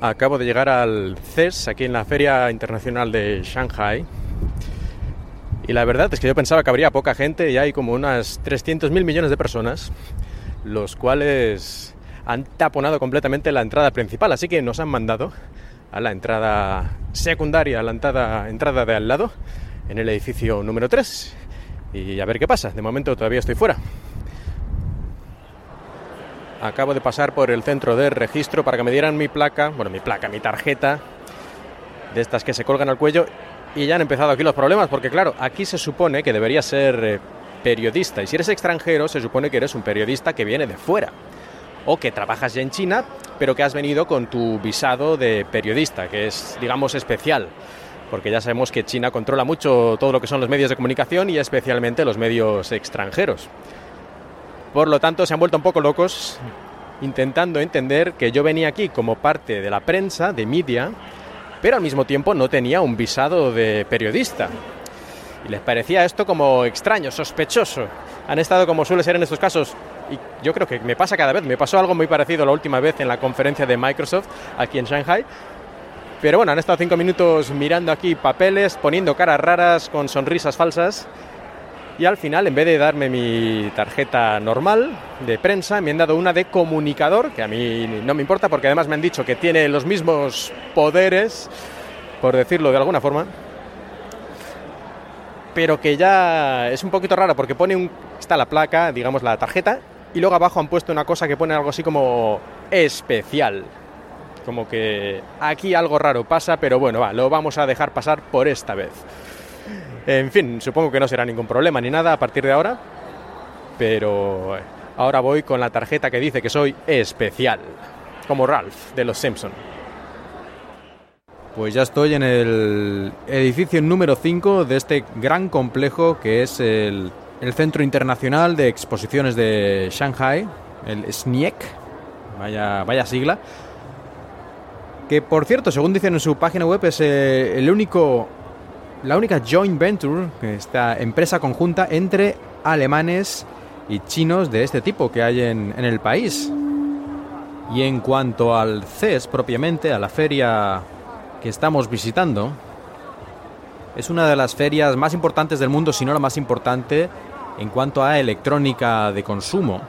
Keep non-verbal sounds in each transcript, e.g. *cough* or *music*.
Acabo de llegar al CES, aquí en la Feria Internacional de Shanghai. Y la verdad es que yo pensaba que habría poca gente y hay como unas 300.000 millones de personas, los cuales han taponado completamente la entrada principal, así que nos han mandado a la entrada secundaria, a la entrada, entrada de al lado, en el edificio número 3. Y a ver qué pasa, de momento todavía estoy fuera. Acabo de pasar por el centro de registro para que me dieran mi placa, bueno, mi placa, mi tarjeta, de estas que se colgan al cuello, y ya han empezado aquí los problemas, porque claro, aquí se supone que debería ser eh, periodista, y si eres extranjero se supone que eres un periodista que viene de fuera, o que trabajas ya en China, pero que has venido con tu visado de periodista, que es, digamos, especial porque ya sabemos que China controla mucho todo lo que son los medios de comunicación y especialmente los medios extranjeros. Por lo tanto, se han vuelto un poco locos intentando entender que yo venía aquí como parte de la prensa, de media, pero al mismo tiempo no tenía un visado de periodista. Y les parecía esto como extraño, sospechoso. Han estado como suele ser en estos casos, y yo creo que me pasa cada vez, me pasó algo muy parecido la última vez en la conferencia de Microsoft aquí en Shanghai. Pero bueno, han estado cinco minutos mirando aquí papeles, poniendo caras raras con sonrisas falsas y al final, en vez de darme mi tarjeta normal de prensa, me han dado una de comunicador, que a mí no me importa porque además me han dicho que tiene los mismos poderes, por decirlo de alguna forma, pero que ya es un poquito raro porque pone un, está la placa, digamos la tarjeta, y luego abajo han puesto una cosa que pone algo así como especial. Como que aquí algo raro pasa, pero bueno, va, lo vamos a dejar pasar por esta vez. En fin, supongo que no será ningún problema ni nada a partir de ahora, pero ahora voy con la tarjeta que dice que soy especial, como Ralph de los Simpson. Pues ya estoy en el edificio número 5 de este gran complejo que es el, el Centro Internacional de Exposiciones de Shanghai, el SNIEC, vaya, vaya sigla, que por cierto, según dicen en su página web, es eh, el único la única joint venture, esta empresa conjunta entre alemanes y chinos de este tipo que hay en, en el país. Y en cuanto al CES propiamente, a la feria que estamos visitando, es una de las ferias más importantes del mundo, si no la más importante, en cuanto a electrónica de consumo.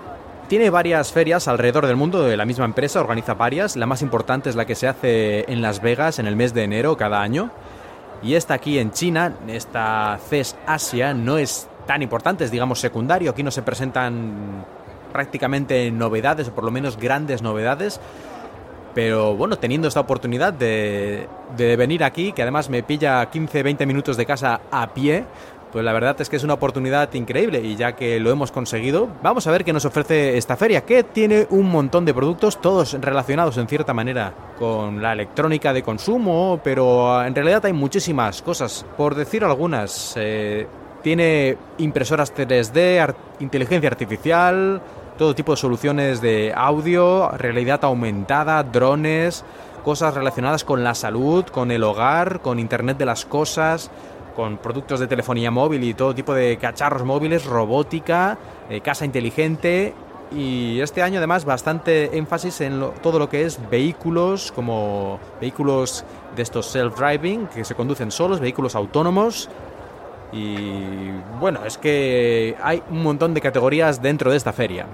Tiene varias ferias alrededor del mundo de la misma empresa, organiza varias. La más importante es la que se hace en Las Vegas en el mes de enero cada año. Y esta aquí en China, esta CES Asia, no es tan importante, es digamos secundario. Aquí no se presentan prácticamente novedades, o por lo menos grandes novedades. Pero bueno, teniendo esta oportunidad de, de venir aquí, que además me pilla 15-20 minutos de casa a pie, pues la verdad es que es una oportunidad increíble y ya que lo hemos conseguido, vamos a ver qué nos ofrece esta feria, que tiene un montón de productos, todos relacionados en cierta manera con la electrónica de consumo, pero en realidad hay muchísimas cosas. Por decir algunas, eh, tiene impresoras 3D, inteligencia artificial, todo tipo de soluciones de audio, realidad aumentada, drones, cosas relacionadas con la salud, con el hogar, con Internet de las Cosas con productos de telefonía móvil y todo tipo de cacharros móviles, robótica, eh, casa inteligente y este año además bastante énfasis en todo lo que es vehículos como vehículos de estos self-driving que se conducen solos, vehículos autónomos y bueno, es que hay un montón de categorías dentro de esta feria.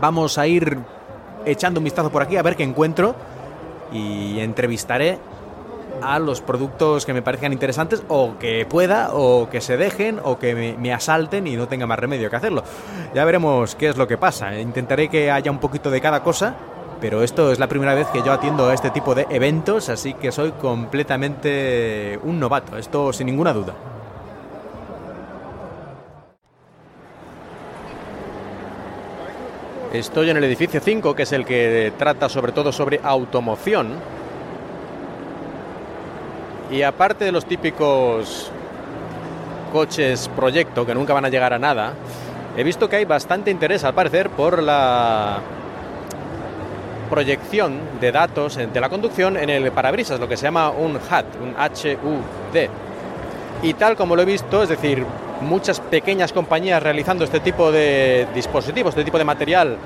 Vamos a ir echando un vistazo por aquí a ver qué encuentro y entrevistaré a los productos que me parezcan interesantes o que pueda o que se dejen o que me, asalten y no tenga más remedio que hacerlo. Ya veremos qué es lo que pasa. Intentaré que haya un poquito de cada cosa, pero esto es la primera vez que yo atiendo a este tipo de eventos, así que soy completamente un novato, esto sin ninguna duda. Estoy en el edificio 5, que es el que trata sobre todo sobre automoción y aparte de los típicos coches proyecto que nunca van a llegar a nada, he visto que hay bastante interés al parecer por la proyección de datos de la conducción en el parabrisas, lo que se llama un HUD, un HUD. Y tal como lo he visto, es decir, muchas pequeñas compañías realizando este tipo de dispositivos, este tipo de material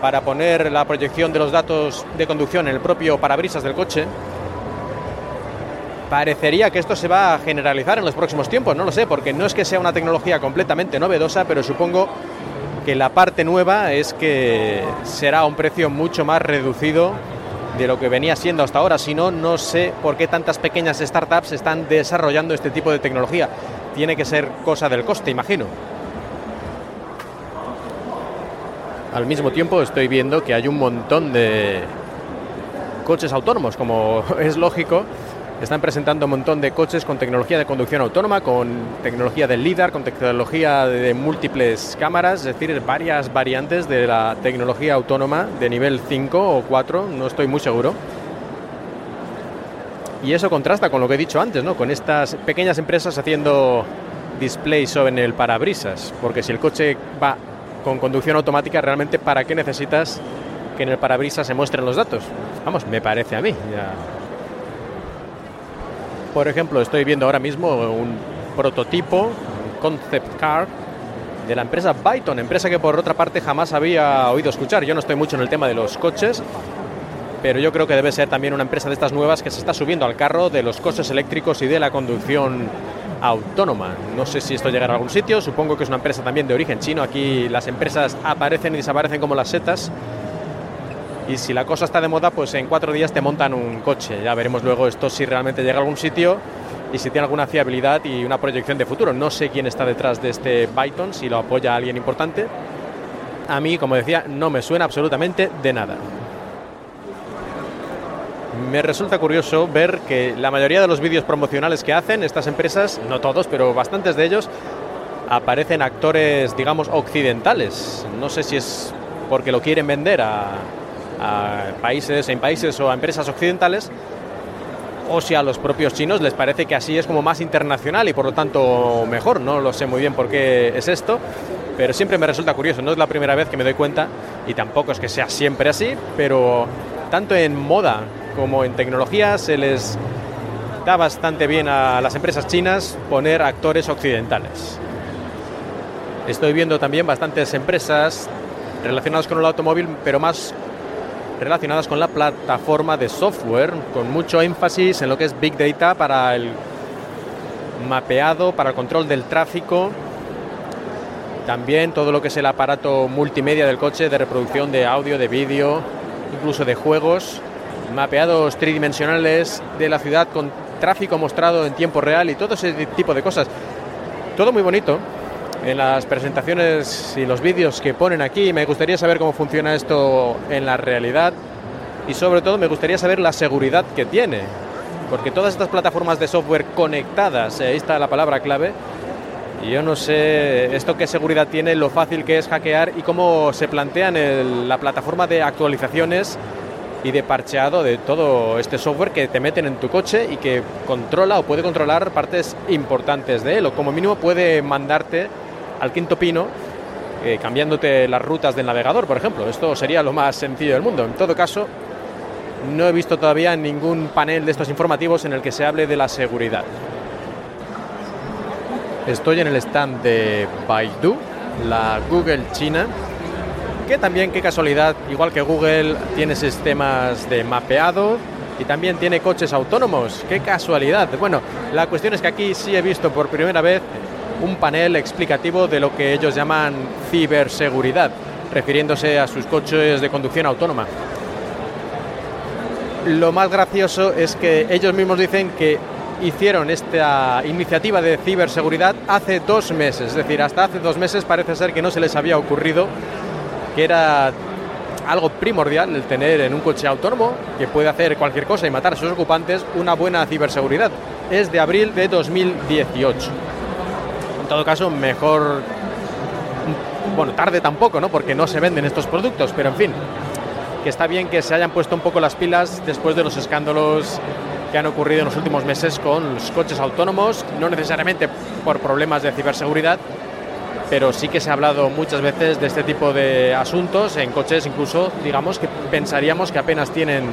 para poner la proyección de los datos de conducción en el propio parabrisas del coche. Parecería que esto se va a generalizar en los próximos tiempos, no lo sé, porque no es que sea una tecnología completamente novedosa, pero supongo que la parte nueva es que será a un precio mucho más reducido de lo que venía siendo hasta ahora. Si no, no sé por qué tantas pequeñas startups están desarrollando este tipo de tecnología. Tiene que ser cosa del coste, imagino. Al mismo tiempo estoy viendo que hay un montón de coches autónomos, como *laughs* es lógico, están presentando un montón de coches con tecnología de conducción autónoma, con tecnología del LIDAR, con tecnología de múltiples cámaras, es decir, varias variantes de la tecnología autónoma de nivel 5 o 4, no estoy muy seguro. Y eso contrasta con lo que he dicho antes, ¿no? Con estas pequeñas empresas haciendo displays sobre el parabrisas, porque si el coche va con conducción automática, realmente ¿para qué necesitas que en el parabrisas se muestren los datos? Vamos, me parece a mí. Por ejemplo, estoy viendo ahora mismo un prototipo, un concept car, de la empresa Byton, empresa que por otra parte jamás había oído escuchar. Yo no estoy mucho en el tema de los coches, pero yo creo que debe ser también una empresa de estas nuevas que se está subiendo al carro de los coches eléctricos y de la conducción autónoma. No sé si esto llegará a algún sitio, supongo que es una empresa también de origen chino. Aquí las empresas aparecen y desaparecen como las setas y si la cosa está de moda, pues en cuatro días te montan un coche. Ya veremos luego esto si realmente llega a algún sitio y si tiene alguna fiabilidad y una proyección de futuro. No sé quién está detrás de este Byton, si lo apoya alguien importante. A mí, como decía, no me suena absolutamente de nada. Me resulta curioso ver que la mayoría de los vídeos promocionales que hacen estas empresas, no todos, pero bastantes de ellos, aparecen actores, digamos, occidentales. No sé si es porque lo quieren vender a, a países, en países o a empresas occidentales, o si a los propios chinos les parece que así es como más internacional y por lo tanto mejor. No lo sé muy bien por qué es esto, pero siempre me resulta curioso. No es la primera vez que me doy cuenta y tampoco es que sea siempre así, pero tanto en moda como en tecnología se les da bastante bien a las empresas chinas poner actores occidentales. Estoy viendo también bastantes empresas relacionadas con el automóvil, pero más relacionadas con la plataforma de software, con mucho énfasis en lo que es Big Data para el mapeado, para el control del tráfico, también todo lo que es el aparato multimedia del coche de reproducción de audio, de vídeo, incluso de juegos, mapeados tridimensionales de la ciudad con tráfico mostrado en tiempo real y todo ese tipo de cosas. Todo muy bonito, en las presentaciones y los vídeos que ponen aquí. Me gustaría saber cómo funciona esto en la realidad y sobre todo me gustaría saber la seguridad que tiene. Porque todas estas plataformas de software conectadas, eh, ahí está la palabra clave, y yo no sé esto qué seguridad tiene, lo fácil que es hackear y cómo se plantean en la plataforma de actualizaciones y de parcheado de todo este software que te meten en tu coche y que controla o puede controlar partes importantes de él o como mínimo puede mandarte al quinto pino eh, cambiándote las rutas del navegador, por ejemplo. Esto sería lo más sencillo del mundo. En todo caso, no he visto todavía ningún panel de estos informativos en el que se hable de la seguridad. Estoy en el stand de Baidu, la Google China, que también, qué casualidad, igual que Google, tiene sistemas de mapeado y también tiene coches autónomos. Qué casualidad. Bueno, la cuestión es que aquí sí he visto por primera vez un panel explicativo de lo que ellos llaman ciberseguridad, refiriéndose a sus coches de conducción autónoma. Lo más gracioso es que ellos mismos dicen que hicieron esta iniciativa de ciberseguridad hace dos meses, es decir, hasta hace dos meses parece ser que no se les había ocurrido que era algo primordial el tener en un coche autónomo que puede hacer cualquier cosa y matar a sus ocupantes una buena ciberseguridad. Es de abril de 2018 en todo caso, mejor, bueno, tarde tampoco, ¿no? Porque no se venden estos productos, pero en fin, que está bien que se hayan puesto un poco las pilas después de los escándalos que han ocurrido en los últimos meses con los coches autónomos, no necesariamente por problemas de ciberseguridad, pero sí que se ha hablado muchas veces de este tipo de asuntos en coches incluso, digamos, que pensaríamos que apenas tienen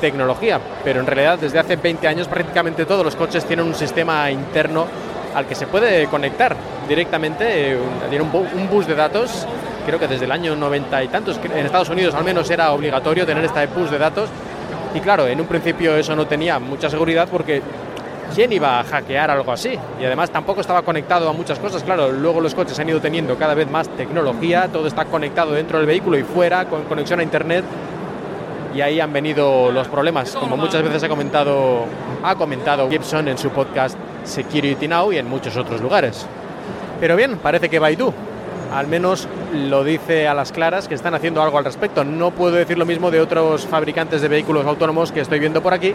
tecnología, pero en realidad desde hace 20 años prácticamente todos los coches tienen un sistema interno al que se puede conectar directamente, eh, tiene un, bus de datos creo que desde el año 90 y tantos, en Estados Unidos al menos era obligatorio tener esta push de datos. Y claro, en un principio eso no tenía mucha seguridad porque ¿quién iba a hackear algo así? Y además tampoco estaba conectado a muchas cosas. Claro, luego los coches han ido teniendo cada vez más tecnología, todo está conectado dentro del vehículo y fuera, con conexión a Internet. Y ahí han venido los problemas, como muchas veces ha comentado, ha comentado Gibson en su podcast Security Now y en muchos otros lugares. Pero bien, parece que Baidu, al menos lo dice a las claras, que están haciendo algo al respecto. No puedo decir lo mismo de otros fabricantes de vehículos autónomos que estoy viendo por aquí,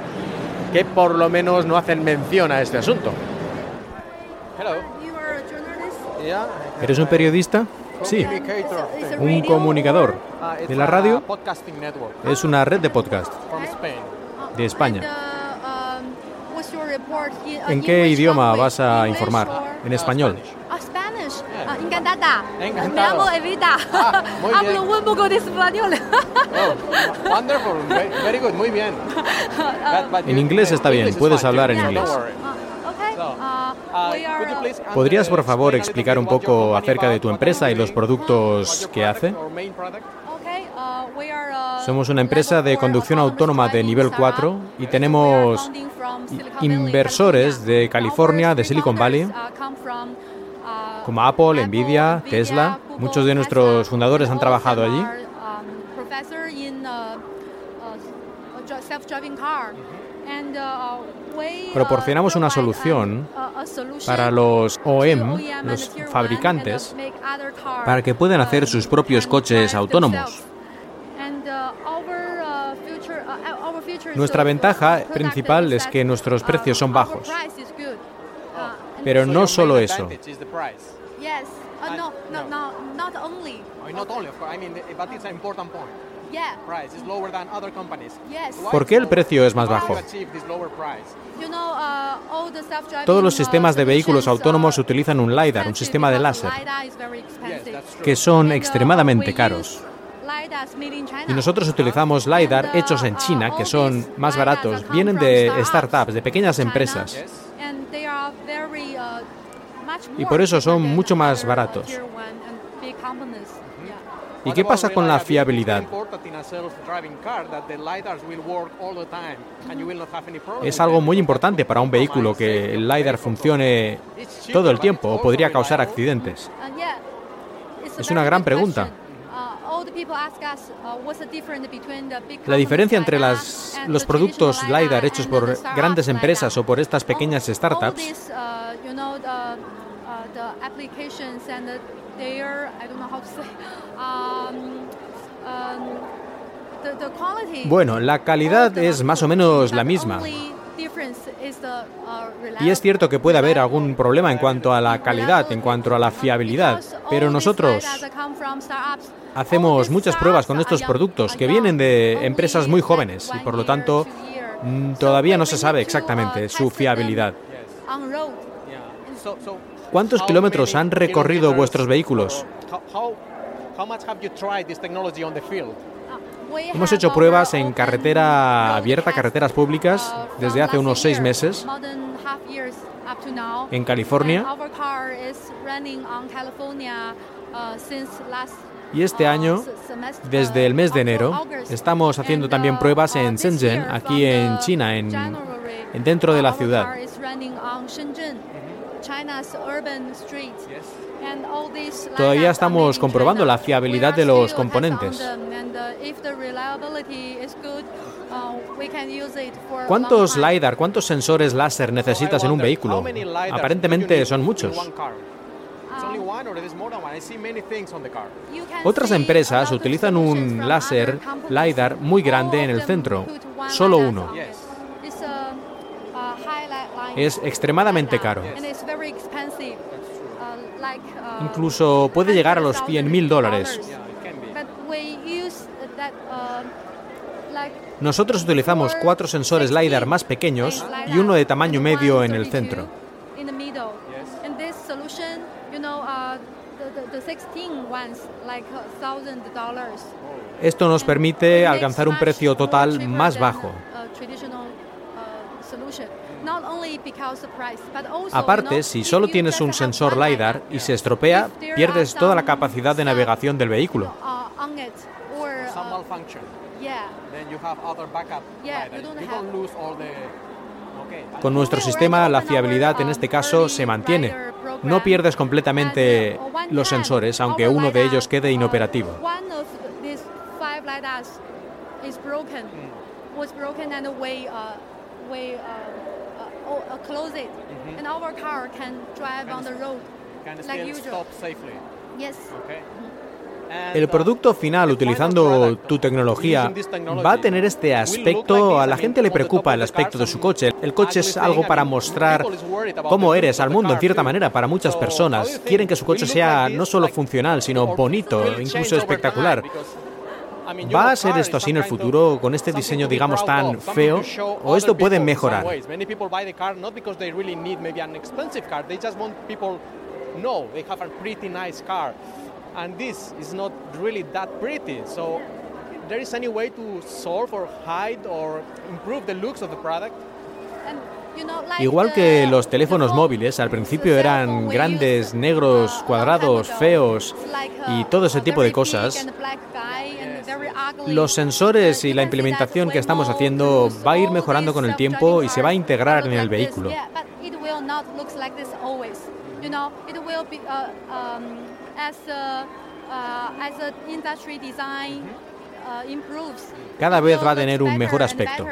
que por lo menos no hacen mención a este asunto. ¿Eres un periodista? Sí. Un comunicador. De la radio es una red de podcast de España. ¿En qué idioma vas a informar? En español. encantada. Me llamo Evita. *laughs* Hablo un poco de español. oh, wonderful. Very good. Muy bien. En inglés está bien. Puedes hablar en inglés. ¿Podrías, por favor, explicar un poco acerca de tu empresa y los productos que hace? Somos una empresa de conducción autónoma de nivel 4 y tenemos inversores de California, de Silicon Valley, como Apple, Nvidia, Tesla. Muchos de nuestros fundadores han trabajado allí. Proporcionamos una solución para los OEM, los fabricantes, para que puedan hacer sus propios coches autónomos. Nuestra ventaja principal es que nuestros precios son bajos. Pero no solo eso. ¿Por qué el precio es más bajo? Uh, Todos los sistemas de vehículos autónomos utilizan un LiDAR, un sistema de láser, que son extremadamente caros. Y nosotros utilizamos LiDAR hechos en China, que son más baratos. Vienen de startups, de pequeñas empresas. Y por eso son mucho más baratos. ¿Y qué pasa con la fiabilidad? Es algo muy importante para un vehículo que el LiDAR funcione todo el tiempo o podría causar accidentes. Es una gran pregunta. La diferencia entre las, los productos LiDAR hechos por grandes empresas o por estas pequeñas startups *laughs* bueno, la calidad es más o menos la misma. Uh, y es cierto que puede haber algún problema en cuanto a la calidad, en cuanto a la fiabilidad, pero nosotros hacemos muchas pruebas con estos productos que vienen de empresas muy jóvenes y por lo tanto mm, todavía no se sabe exactamente su fiabilidad. ¿Cuántos kilómetros han recorrido vuestros vehículos? Hemos hecho pruebas en carretera abierta, carreteras públicas, desde hace unos seis meses. en California. Y este año, desde el mes de enero, estamos haciendo también pruebas en Shenzhen, aquí en China, en, dentro de la ciudad. Todavía estamos comprobando la fiabilidad de los componentes. ¿Cuántos LiDAR, cuántos sensores láser necesitas en un vehículo? Aparentemente son muchos. Otras empresas utilizan un láser LiDAR muy grande en el centro, solo uno. Es extremadamente caro. Incluso puede llegar a los 100.000 dólares. Nosotros utilizamos cuatro sensores LiDAR más pequeños y uno de tamaño medio en el centro. Esto nos permite alcanzar un precio total más bajo. Aparte, si solo tienes un sensor LiDAR y se estropea, pierdes toda la capacidad de navegación del vehículo. Con nuestro sistema, la fiabilidad en este caso se mantiene. No pierdes completamente los sensores, aunque uno de ellos quede inoperativo. El producto final, utilizando tu tecnología, va a tener este aspecto. A la gente le preocupa el aspecto de su coche. El coche es algo para mostrar cómo eres al mundo, en cierta manera, para muchas personas. Quieren que su coche sea no solo funcional, sino bonito, incluso espectacular. ¿Va a ser esto así en el futuro, con este diseño, digamos, tan feo? ¿O esto puede mejorar? and this is not really that pretty. So there is any way to solve or hide or improve the looks of the product? Igual que los teléfonos móviles, al principio eran grandes, negros, cuadrados, feos y todo ese tipo de cosas, los sensores y la implementación que estamos haciendo va a ir mejorando con el tiempo y se va a integrar en el vehículo. Cada vez va a tener un mejor aspecto.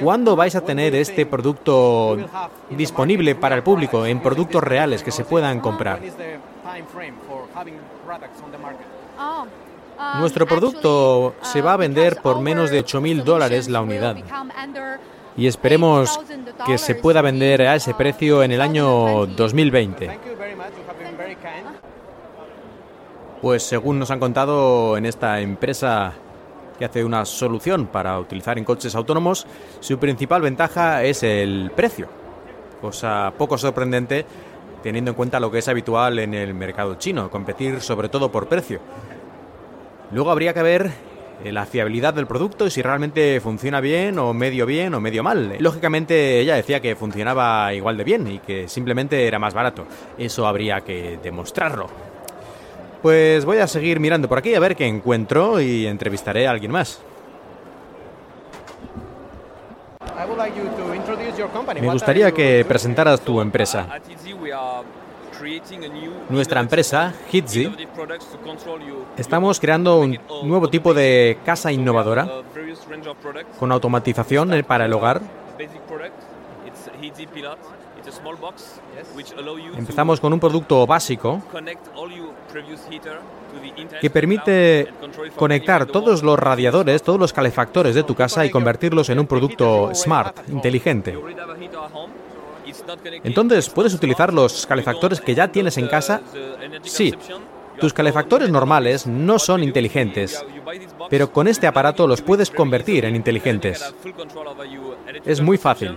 ¿Cuándo vais a tener este producto disponible para el público en productos reales que se puedan comprar? Nuestro producto se va a vender por menos de 8.000 dólares la unidad y esperemos que se pueda vender a ese precio en el año 2020. Pues según nos han contado en esta empresa que hace una solución para utilizar en coches autónomos, su principal ventaja es el precio, cosa poco sorprendente teniendo en cuenta lo que es habitual en el mercado chino, competir sobre todo por precio. Luego habría que ver eh, la fiabilidad del producto y si realmente funciona bien o medio bien o medio mal. Lógicamente ella decía que funcionaba igual de bien y que simplemente era más barato. Eso habría que demostrarlo. Pues voy a seguir mirando por aquí a ver qué encuentro y entrevistaré a alguien más. Me gustaría que presentaras tu empresa. Nuestra empresa, Hitzi, estamos creando un nuevo tipo de casa innovadora con automatización para el hogar. Empezamos con un producto básico que permite conectar todos los radiadores, todos los calefactores de tu casa y convertirlos en un producto smart, inteligente. Entonces, ¿puedes utilizar los calefactores que ya tienes en casa? Sí. Tus calefactores normales no son inteligentes, pero con este aparato los puedes convertir en inteligentes. Es muy fácil.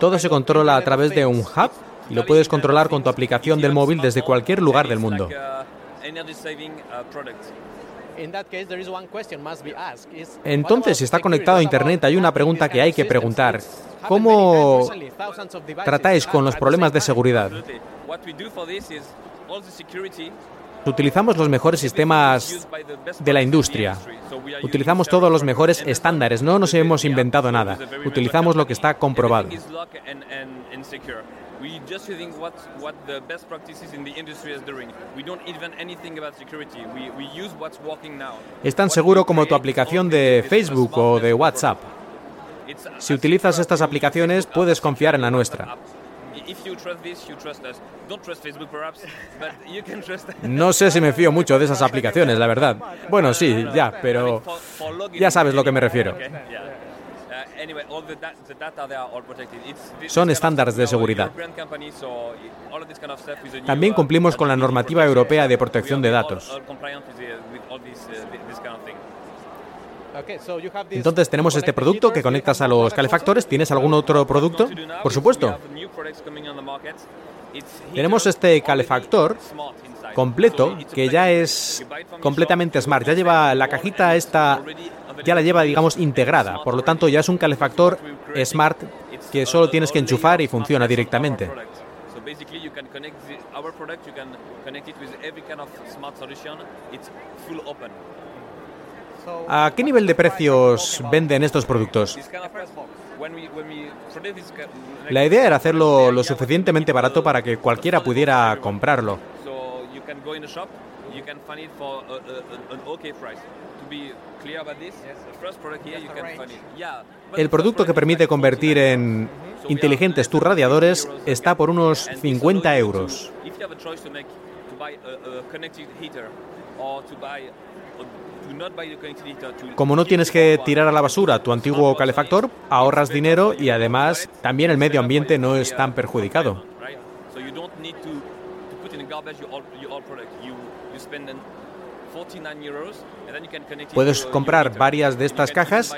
Todo se controla a través de un hub y lo puedes controlar con tu aplicación del móvil desde cualquier lugar del mundo. Entonces, si está conectado a Internet, hay una pregunta que hay que preguntar. ¿Cómo tratáis con los problemas de seguridad? Utilizamos los mejores sistemas de la industria. Utilizamos todos los mejores estándares. No nos hemos inventado nada. Utilizamos lo que está comprobado. Es tan seguro como tu aplicación de Facebook o de WhatsApp. Si utilizas estas aplicaciones, puedes confiar en la nuestra. No sé si me fío mucho de esas aplicaciones, la verdad. Bueno, sí, ya, pero ya sabes lo que me refiero. Son estándares de seguridad. También cumplimos con la normativa europea de protección de datos. Entonces tenemos este producto que conectas a los calefactores. ¿Tienes algún otro producto? Por supuesto. Tenemos este calefactor completo que ya es completamente smart, ya lleva la cajita esta ya la lleva digamos integrada, por lo tanto ya es un calefactor smart que solo tienes que enchufar y funciona directamente. ¿A qué nivel de precios venden estos productos? La idea era hacerlo lo suficientemente barato para que cualquiera pudiera comprarlo. El producto que permite convertir en inteligentes tus radiadores está por unos 50 euros. Como no tienes que tirar a la basura tu antiguo calefactor, ahorras dinero y además también el medio ambiente no es tan perjudicado. Puedes comprar varias de estas cajas,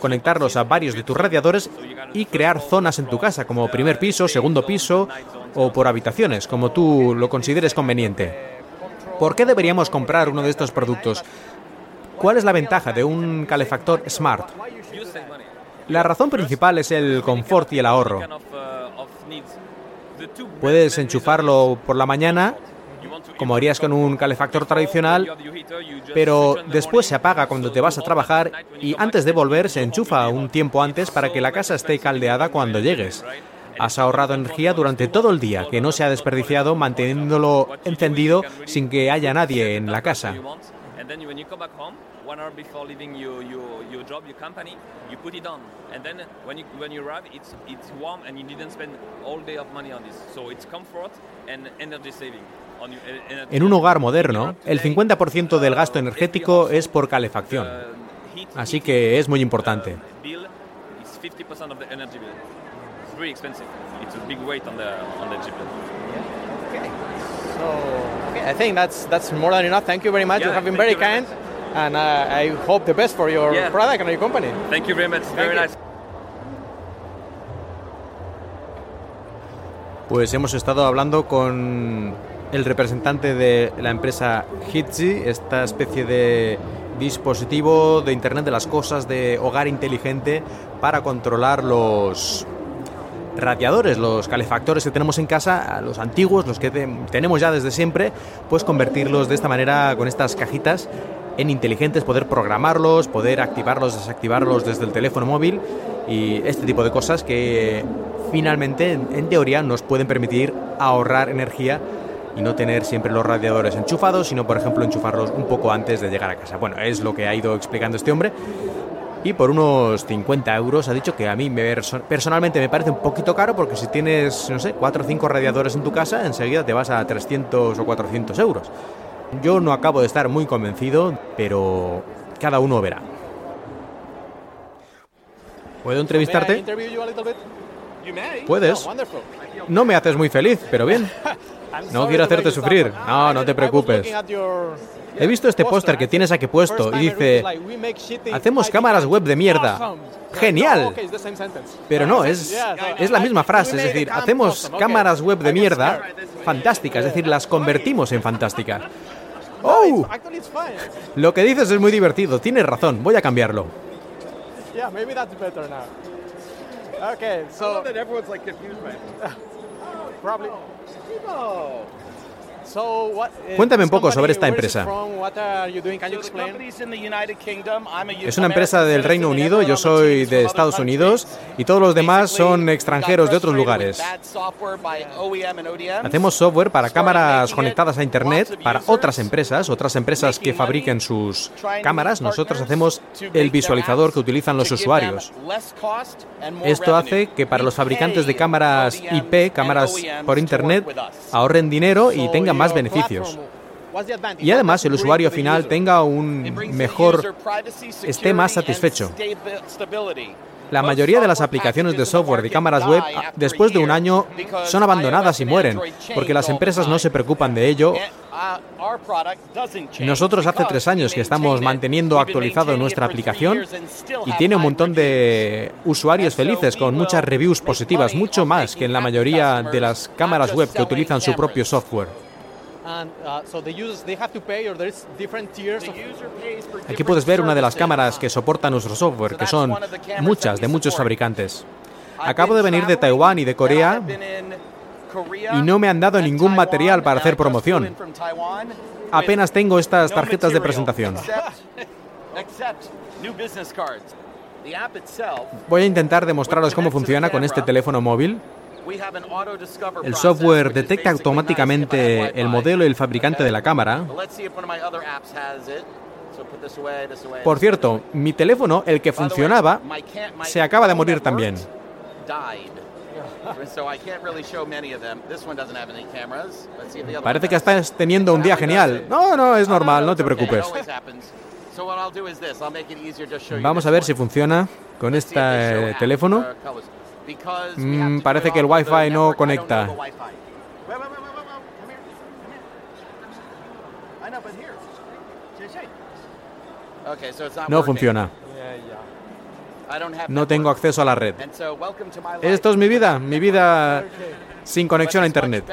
conectarlos a varios de tus radiadores y crear zonas en tu casa, como primer piso, segundo piso o por habitaciones, como tú lo consideres conveniente. ¿Por qué deberíamos comprar uno de estos productos? ¿Cuál es la ventaja de un calefactor smart? La razón principal es el confort y el ahorro. Puedes enchufarlo por la mañana, como harías con un calefactor tradicional, pero después se apaga cuando te vas a trabajar y antes de volver se enchufa un tiempo antes para que la casa esté caldeada cuando llegues. Has ahorrado energía durante todo el día, que no se ha desperdiciado manteniéndolo encendido sin que haya nadie en la casa. En un hogar moderno, el 50% del gasto energético es por calefacción. Así que es muy importante. Okay, I think that's that's more than enough. Thank you very much. Yeah, you have been very kind, and I hope the best for your yeah. product and your company. Thank you very much. Very nice. Pues hemos estado hablando con el representante de la empresa Hitzi, esta especie de dispositivo de Internet de las Cosas, de hogar inteligente para controlar los radiadores, los calefactores que tenemos en casa, los antiguos, los que tenemos ya desde siempre, pues convertirlos de esta manera con estas cajitas en inteligentes, poder programarlos, poder activarlos, desactivarlos desde el teléfono móvil y este tipo de cosas que finalmente, en teoría, nos pueden permitir ahorrar energía y no tener siempre los radiadores enchufados, sino por ejemplo enchufarlos un poco antes de llegar a casa. Bueno, es lo que ha ido explicando este hombre y por unos 50 euros ha dicho que a mí me, personalmente me parece un poquito caro porque si tienes, no sé, 4 o 5 radiadores en tu casa, enseguida te vas a 300 o 400 euros. Yo no acabo de estar muy convencido, pero cada uno verá. ¿Puedo entrevistarte? Puedes. No me haces muy feliz, pero bien. *laughs* No quiero hacerte sufrir. No, no te preocupes. He visto este póster que tienes aquí puesto y dice, hacemos cámaras web de mierda. Genial. Pero no, es, es la misma frase, es decir, hacemos cámaras web de mierda fantásticas, es decir, las convertimos en fantásticas. ¡Oh! Lo que dices es muy divertido, tienes razón, voy a cambiarlo. *laughs* Okay, so. Probably. Cuéntame un poco sobre esta empresa. Es una empresa del Reino Unido, yo soy de Estados Unidos y todos los demás son extranjeros de otros lugares. Hacemos software para cámaras conectadas a Internet para otras empresas, otras empresas que fabriquen sus cámaras. Nosotros hacemos el visualizador que utilizan los usuarios. Esto hace que para los fabricantes de cámaras IP, cámaras por Internet, ahorren dinero y tengan más beneficios. Y además el usuario final tenga un mejor, esté más satisfecho. La mayoría de las aplicaciones de software de cámaras web, después de un año, son abandonadas y mueren, porque las empresas no se preocupan de ello. Nosotros hace tres años que estamos manteniendo actualizado nuestra aplicación y tiene un montón de usuarios felices con muchas reviews positivas, mucho más que en la mayoría de las cámaras web que utilizan su propio software. Aquí puedes ver una de las cámaras que soporta nuestro software, que son muchas de muchos fabricantes. Acabo de venir de Taiwán y de Corea y no me han dado ningún material para hacer promoción. Apenas tengo estas tarjetas de presentación. *laughs* Voy a intentar demostraros cómo funciona con este teléfono móvil. El software detecta automáticamente el modelo y el fabricante de la cámara. Por cierto, mi teléfono, el que funcionaba, se acaba de morir también. Parece que estás teniendo un día genial. No, no, es normal, no te preocupes. Vamos a ver si funciona con este teléfono. Mm, parece que el Wi-Fi no conecta. No funciona. No tengo acceso a la red. Esto es mi vida, mi vida sin conexión a Internet.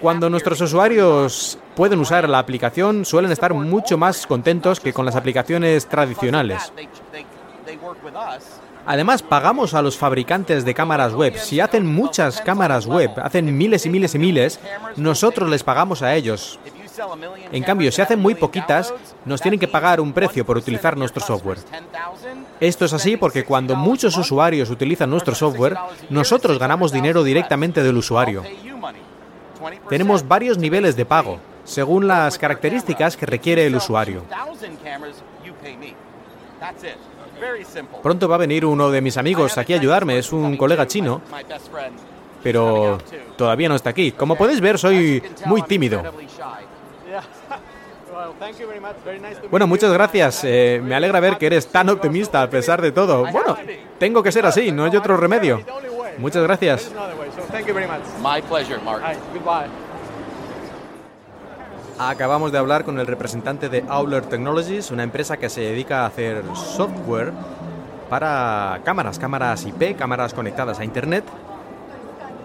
Cuando nuestros usuarios pueden usar la aplicación, suelen estar mucho más contentos que con las aplicaciones tradicionales. Además, pagamos a los fabricantes de cámaras web. Si hacen muchas cámaras web, hacen miles y miles y miles, nosotros les pagamos a ellos. En cambio, si hacen muy poquitas, nos tienen que pagar un precio por utilizar nuestro software. Esto es así porque cuando muchos usuarios utilizan nuestro software, nosotros ganamos dinero directamente del usuario. Tenemos varios niveles de pago, según las características que requiere el usuario. Pronto va a venir uno de mis amigos aquí a ayudarme, es un colega chino, pero todavía no está aquí. Como podéis ver, soy muy tímido. *laughs* Bueno, muchas gracias. Eh, me alegra ver que eres tan optimista a pesar de todo. Bueno, tengo que ser así, no hay otro remedio. Muchas gracias. Acabamos de hablar con el representante de Auler Technologies, una empresa que se dedica a hacer software para cámaras, cámaras IP, cámaras conectadas a Internet,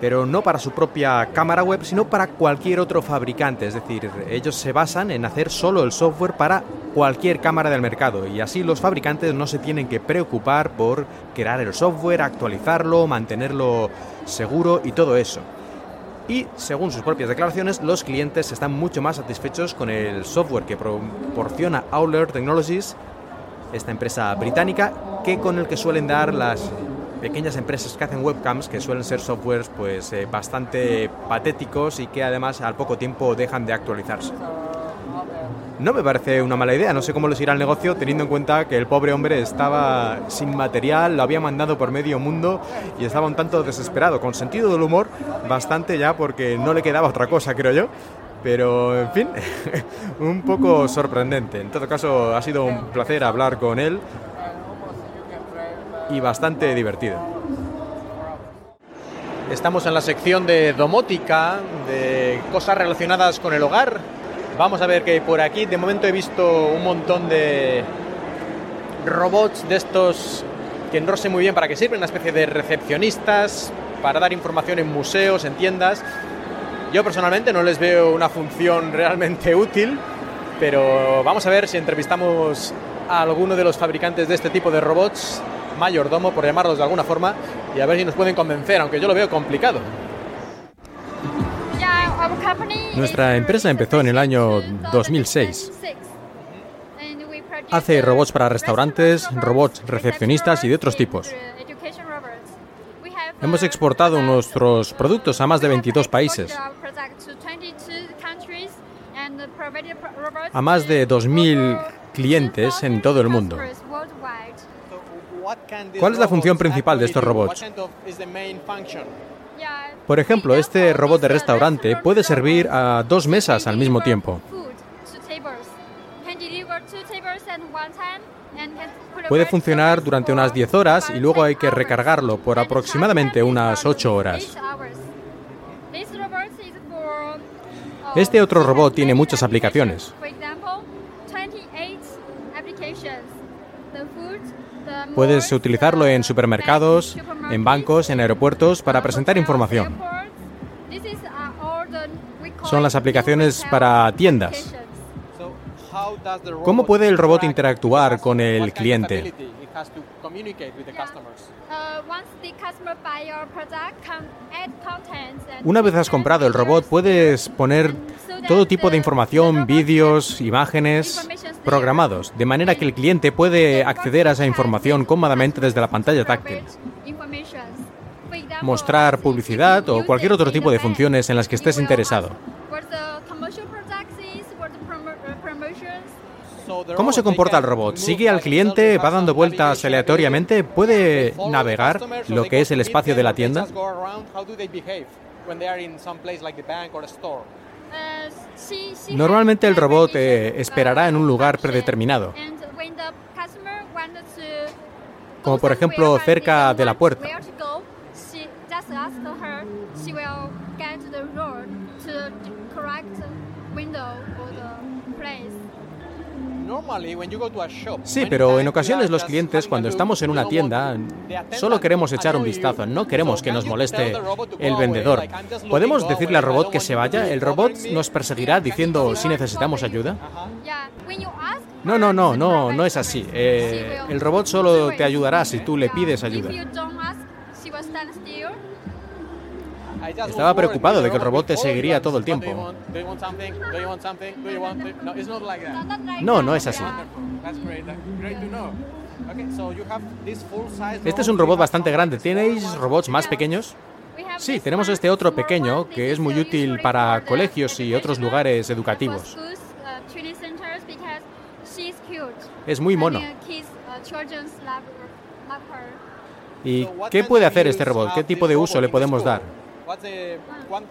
pero no para su propia cámara web, sino para cualquier otro fabricante. Es decir, ellos se basan en hacer solo el software para cualquier cámara del mercado y así los fabricantes no se tienen que preocupar por crear el software, actualizarlo, mantenerlo seguro y todo eso y, según sus propias declaraciones, los clientes están mucho más satisfechos con el software que proporciona Auler Technologies, esta empresa británica, que con el que suelen dar las pequeñas empresas que hacen webcams, que suelen ser softwares pues, eh, bastante patéticos y que además al poco tiempo dejan de actualizarse. No me parece una mala idea, no sé cómo les irá el negocio teniendo en cuenta que el pobre hombre estaba sin material, lo había mandado por medio mundo y estaba un tanto desesperado, con sentido del humor bastante ya porque no le quedaba otra cosa, creo yo. Pero, en fin, *laughs* un poco sorprendente. En todo caso, ha sido un placer hablar con él y bastante divertido. Estamos en la sección de domótica, de cosas relacionadas con el hogar Vamos a ver que por aquí de momento he visto un montón de robots de estos que no sé muy bien para qué sirven, una especie de recepcionistas para dar información en museos, en tiendas. Yo personalmente no les veo una función realmente *laughs* útil, pero vamos a ver si entrevistamos a alguno de los fabricantes de este tipo de robots, mayordomo por llamarlos de alguna forma, y a ver si nos pueden convencer, aunque yo lo veo complicado. Nuestra empresa empezó en el año 2006. Hace robots para restaurantes, robots recepcionistas y de otros tipos. Hemos exportado nuestros productos a más de 22 países, a más de 2.000 clientes en todo el mundo. ¿Cuál es la función principal de estos robots? Por ejemplo, este robot de restaurante puede servir a dos mesas al mismo tiempo. Puede funcionar durante unas 10 horas y luego hay que recargarlo por aproximadamente unas 8 horas. Este otro robot tiene muchas aplicaciones. Puedes utilizarlo en supermercados, en bancos, en aeropuertos para presentar información. Son las aplicaciones para tiendas. ¿Cómo puede el robot interactuar con el cliente? Una vez has comprado el robot, puedes poner todo tipo de información, vídeos, imágenes programados, de manera que el cliente puede acceder a esa información cómodamente desde la pantalla táctil. Mostrar publicidad o cualquier otro tipo de funciones en las que estés interesado. ¿Cómo se comporta el robot? ¿Sigue al cliente? ¿Va dando vueltas aleatoriamente? ¿Puede navegar lo que es el espacio de la tienda? Normalmente el robot eh, esperará en un lugar predeterminado, como por ejemplo cerca de la puerta. Sí, pero en ocasiones los clientes, cuando estamos en una tienda, solo queremos echar un vistazo, no queremos que nos moleste el vendedor. ¿Podemos decirle al robot que se vaya? ¿El robot nos perseguirá diciendo si necesitamos ayuda? No, no, no, no, no es así. Eh, el robot solo te ayudará si tú le pides ayuda. Estaba preocupado de que el robot te seguiría todo el tiempo. No, no es así. Este es un robot bastante grande. ¿Tenéis robots más pequeños? Sí, tenemos este otro pequeño que es muy útil para colegios y otros lugares educativos. Es muy mono. ¿Y qué puede hacer este robot? ¿Qué tipo de uso le podemos dar?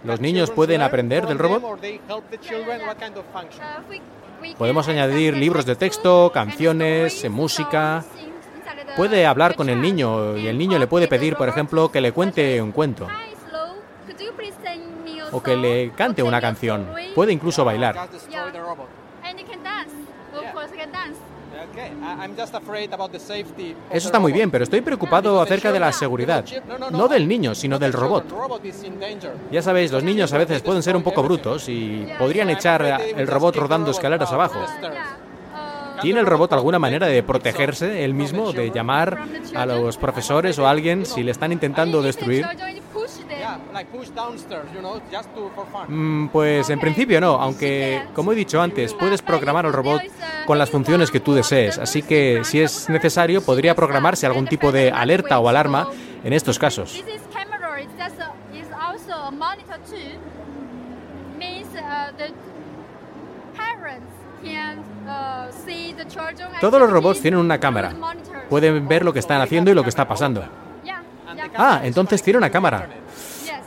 ¿Los niños pueden aprender del robot? Podemos añadir libros de texto, canciones, música. Puede hablar con el niño y el niño le puede pedir, por ejemplo, que le cuente un cuento o que le cante una canción. Puede incluso bailar. Eso está muy bien, pero estoy preocupado acerca de la seguridad. No del niño, sino del robot. Ya sabéis, los niños a veces pueden ser un poco brutos y podrían echar el robot rodando escaleras abajo. ¿Tiene el robot alguna manera de protegerse él mismo, de llamar a los profesores o a alguien si le están intentando destruir? Mm, pues en principio no, aunque como he dicho antes, puedes programar al robot con las funciones que tú desees, así que si es necesario podría programarse algún tipo de alerta o alarma en estos casos. Todos los robots tienen una cámara. Pueden ver lo que están haciendo y lo que está pasando. Ah, entonces tiene una cámara.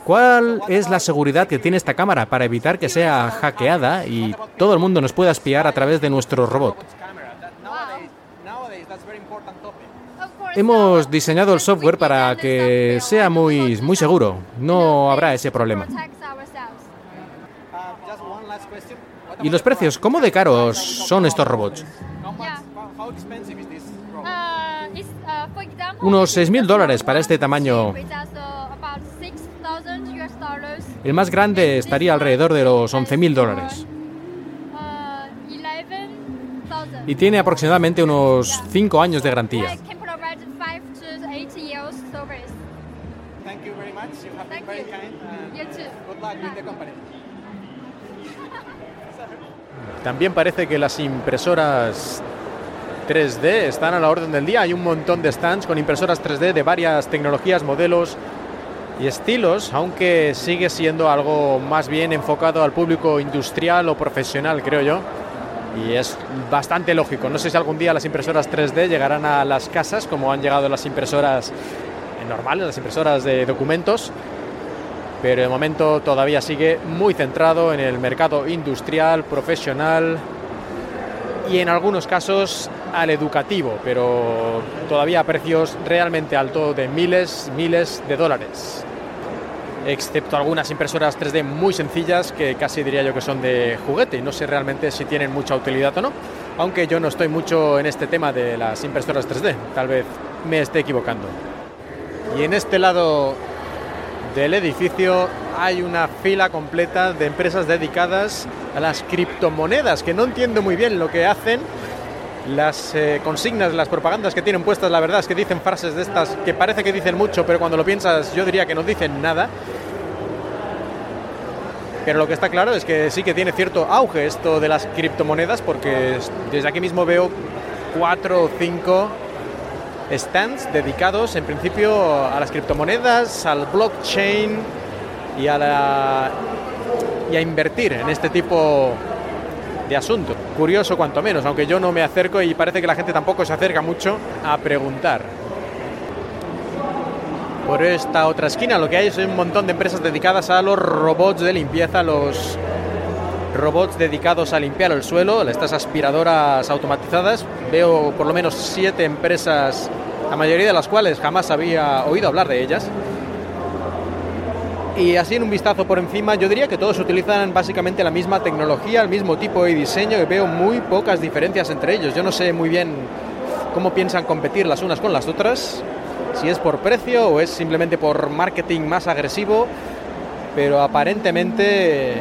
¿Cuál es la seguridad que tiene esta cámara para evitar que sea hackeada y todo el mundo nos pueda espiar a través de nuestro robot? Hemos diseñado el software para que sea muy, muy seguro. No habrá ese problema. ¿Y los precios? ¿Cómo de caros son estos robots? Unos 6.000 dólares para este tamaño el más grande estaría alrededor de los 11.000 dólares. Y tiene aproximadamente unos 5 años de garantía. *laughs* También parece que las impresoras 3D están a la orden del día. Hay un montón de stands con impresoras 3D de varias tecnologías, modelos y estilos, aunque sigue siendo algo más bien enfocado al público industrial o profesional, creo yo. Y es bastante lógico. No sé si algún día las impresoras 3D llegarán a las casas como han llegado las impresoras normales, las impresoras de documentos, pero de momento todavía sigue muy centrado en el mercado industrial, profesional y en algunos casos al educativo, pero todavía a precios realmente altos de miles, miles de dólares. Excepto algunas impresoras 3D muy sencillas que casi diría yo que son de juguete y no sé realmente si tienen mucha utilidad o no, aunque yo no estoy mucho en este tema de las impresoras 3D, tal vez me esté equivocando. Y en este lado del edificio hay una fila completa de empresas dedicadas a las criptomonedas, que no entiendo muy bien lo que hacen, las eh, consignas, las propagandas que tienen puestas, la verdad es que dicen frases de estas que parece que dicen mucho, pero cuando lo piensas yo diría que no dicen nada. Pero lo que está claro es que sí que tiene cierto auge esto de las criptomonedas, porque desde aquí mismo veo cuatro o cinco stands dedicados en principio a las criptomonedas, al blockchain y a, la, y a invertir en este tipo de asunto. Curioso cuanto menos, aunque yo no me acerco y parece que la gente tampoco se acerca mucho a preguntar. Por esta otra esquina lo que hay es un montón de empresas dedicadas a los robots de limpieza, los robots dedicados a limpiar el suelo, estas aspiradoras automatizadas. Veo por lo menos siete empresas, la mayoría de las cuales jamás había oído hablar de ellas. Y así en un vistazo por encima, yo diría que todos utilizan básicamente la misma tecnología, el mismo tipo de diseño y veo muy pocas diferencias entre ellos. Yo no sé muy bien cómo piensan competir las unas con las otras, si es por precio o es simplemente por marketing más agresivo, pero aparentemente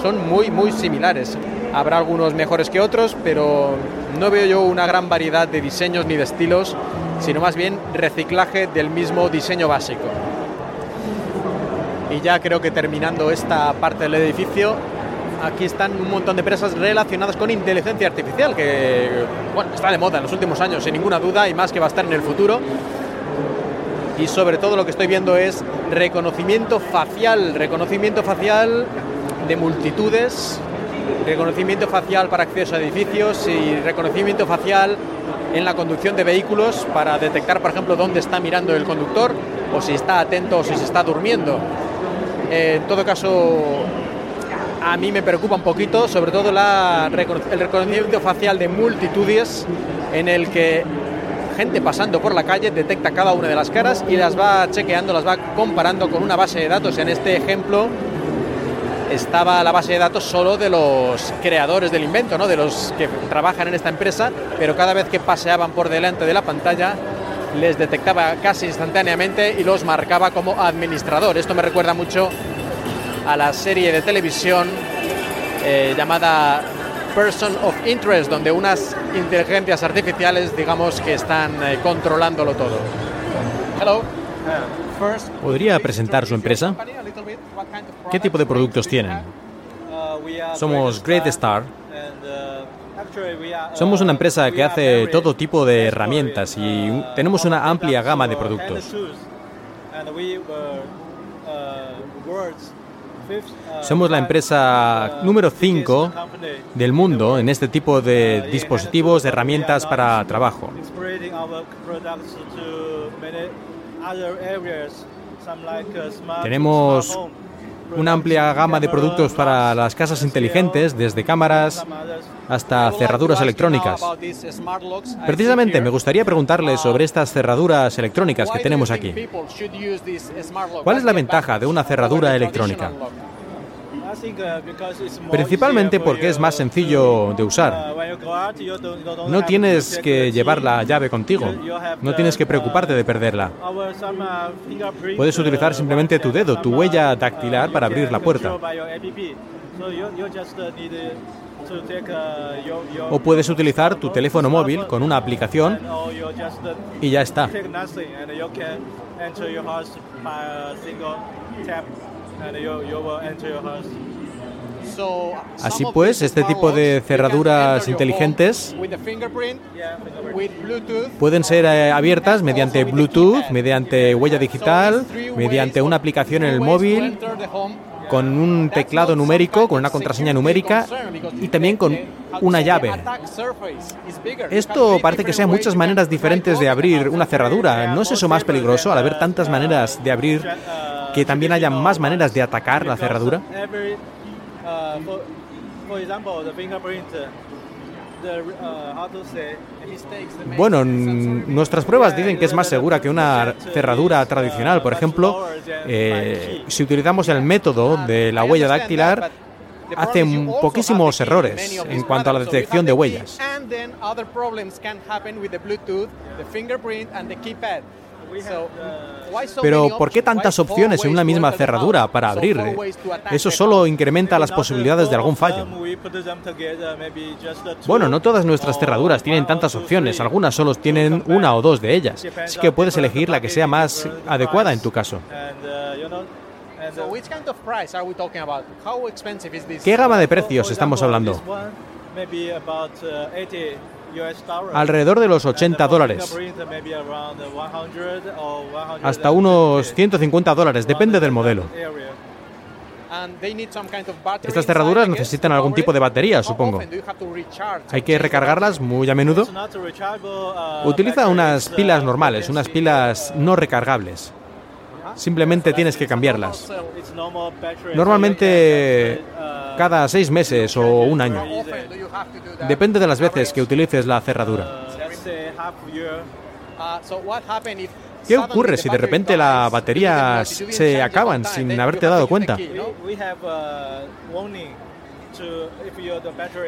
son muy, muy similares. Habrá algunos mejores que otros, pero no veo yo una gran variedad de diseños ni de estilos, sino más bien reciclaje del mismo diseño básico. Y ya creo que terminando esta parte del edificio, aquí están un montón de empresas relacionadas con inteligencia artificial, que bueno, está de moda en los últimos años, sin ninguna duda, y más que va a estar en el futuro. Y sobre todo lo que estoy viendo es reconocimiento facial, reconocimiento facial de multitudes, reconocimiento facial para acceso a edificios y reconocimiento facial en la conducción de vehículos para detectar, por ejemplo, dónde está mirando el conductor o si está atento o si se está durmiendo. Eh, en todo caso, a mí me preocupa un poquito, sobre todo el reconocimiento facial de multitudes en el que gente pasando por la calle detecta cada una de las caras y las va chequeando, las va comparando con una base de datos. En este ejemplo estaba la base de datos solo de los creadores del invento, ¿no? de los que trabajan en esta empresa, pero cada vez que paseaban por delante de la pantalla les detectaba casi instantáneamente y los marcaba como administrador. Esto me recuerda mucho a la serie de televisión eh, llamada Person of Interest, donde unas inteligencias artificiales, digamos, que están eh, controlándolo todo. Hello. ¿Podría presentar su empresa? ¿Qué tipo de productos tienen? Somos Great Star somos una empresa que hace todo tipo de herramientas y tenemos una amplia gama de productos. Somos la empresa número 5 del mundo en este tipo de dispositivos, de herramientas para trabajo. Tenemos una amplia gama de productos para las casas inteligentes, desde cámaras hasta cerraduras electrónicas. Precisamente me gustaría preguntarle sobre estas cerraduras electrónicas que tenemos aquí. ¿Cuál es la ventaja de una cerradura electrónica? Principalmente porque es más sencillo de usar. No tienes que llevar la llave contigo. No tienes que preocuparte de perderla. Puedes utilizar simplemente tu dedo, tu huella dactilar para abrir la puerta. O puedes utilizar tu teléfono móvil con una aplicación y ya está. Así pues, este tipo de cerraduras inteligentes pueden ser eh, abiertas mediante Bluetooth, mediante huella digital, mediante una aplicación en el móvil, con un teclado numérico, con una contraseña numérica y también con una llave. Esto parece que sean muchas maneras diferentes de abrir una cerradura. ¿No es eso más peligroso al haber tantas maneras de abrir que también haya más maneras de atacar la cerradura? Bueno, nuestras pruebas dicen que es más segura que una cerradura tradicional. Por ejemplo, eh, si utilizamos el método de la huella dactilar, hacen poquísimos errores en cuanto a la detección de huellas. Pero ¿por qué tantas opciones en una misma cerradura para abrir? Eso solo incrementa las posibilidades de algún fallo. Bueno, no todas nuestras cerraduras tienen tantas opciones, algunas solo tienen una o dos de ellas, así que puedes elegir la que sea más adecuada en tu caso. ¿Qué gama de precios estamos hablando? Alrededor de los 80 dólares. Hasta unos 150 dólares, depende del modelo. Estas cerraduras necesitan algún tipo de batería, supongo. ¿Hay que recargarlas muy a menudo? Utiliza unas pilas normales, unas pilas no recargables. Simplemente tienes que cambiarlas. Normalmente cada seis meses o un año. Depende de las veces que utilices la cerradura. ¿Qué ocurre si de repente las baterías se acaban sin haberte dado cuenta?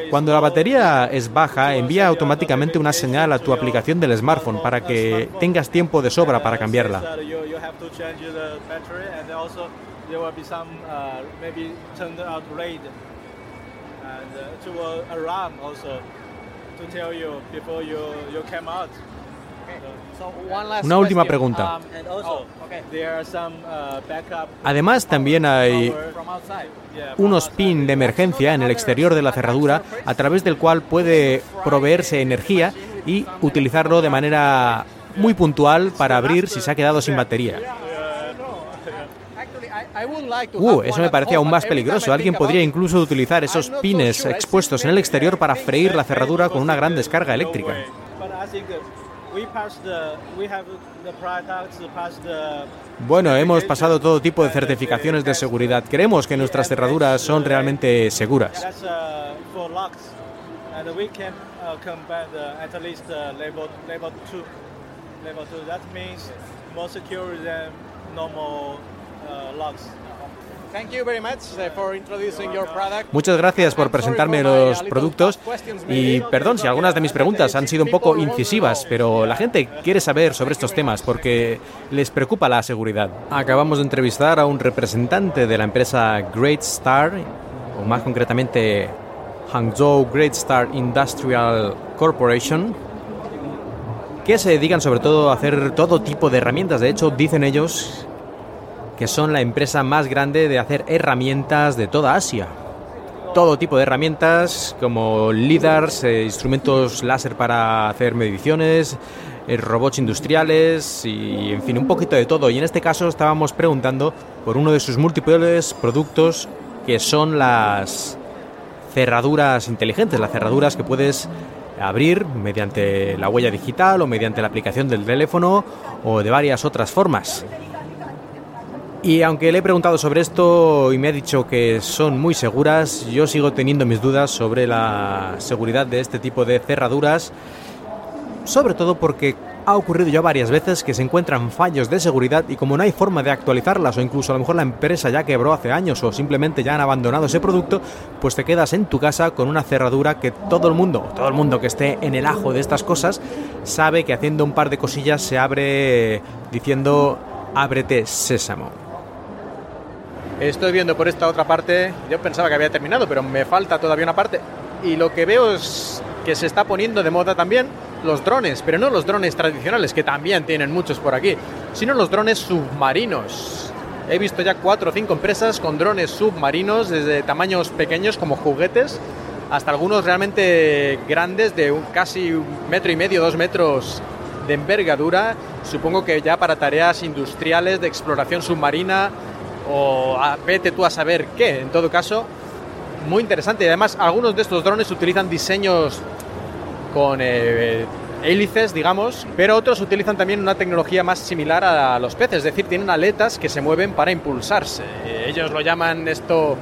Cuando la batería es baja, envía automáticamente una señal a tu aplicación del smartphone para que tengas tiempo de sobra para cambiarla. Una última pregunta. Uh, Además, también hay unos pin de emergencia en el exterior de la cerradura a través del cual puede proveerse energía y utilizarlo de manera muy puntual para abrir si se ha quedado sin batería. Uh, eso me parece aún más peligroso. Alguien podría incluso utilizar esos pines expuestos en el exterior para freír la cerradura con una gran descarga eléctrica. Bueno, hemos pasado todo tipo de certificaciones de seguridad. Creemos que nuestras cerraduras son realmente seguras. Muchas gracias por presentarme los productos y perdón si algunas de mis preguntas han sido un poco incisivas, pero la gente quiere saber sobre estos temas porque les preocupa la seguridad. Acabamos de entrevistar a un representante de la empresa Great Star, o más concretamente Hangzhou Great Star Industrial Corporation, que se dedican sobre todo a hacer todo tipo de herramientas. De hecho, dicen ellos que son la empresa más grande de hacer herramientas de toda Asia. Todo tipo de herramientas como LIDARs, eh, instrumentos láser para hacer mediciones, eh, robots industriales y en fin, un poquito de todo. Y en este caso estábamos preguntando por uno de sus múltiples productos que son las cerraduras inteligentes, las cerraduras que puedes abrir mediante la huella digital o mediante la aplicación del teléfono o de varias otras formas. Y aunque le he preguntado sobre esto y me ha dicho que son muy seguras, yo sigo teniendo mis dudas sobre la seguridad de este tipo de cerraduras, sobre todo porque ha ocurrido ya varias veces que se encuentran fallos de seguridad y como no hay forma de actualizarlas o incluso a lo mejor la empresa ya quebró hace años o simplemente ya han abandonado ese producto, pues te quedas en tu casa con una cerradura que todo el mundo, todo el mundo que esté en el ajo de estas cosas, sabe que haciendo un par de cosillas se abre diciendo ábrete sésamo. Estoy viendo por esta otra parte, yo pensaba que había terminado, pero me falta todavía una parte. Y lo que veo es que se está poniendo de moda también los drones, pero no los drones tradicionales, que también tienen muchos por aquí, sino los drones submarinos. He visto ya cuatro o cinco empresas con drones submarinos, desde tamaños pequeños como juguetes, hasta algunos realmente grandes, de un, casi un metro y medio, dos metros de envergadura. Supongo que ya para tareas industriales de exploración submarina o vete tú a saber qué. En todo caso, muy interesante. Y además, algunos de estos drones utilizan diseños con eh, hélices, digamos, pero otros utilizan también una tecnología más similar a los peces, es decir, tienen aletas que se mueven para impulsarse. Ellos lo llaman esto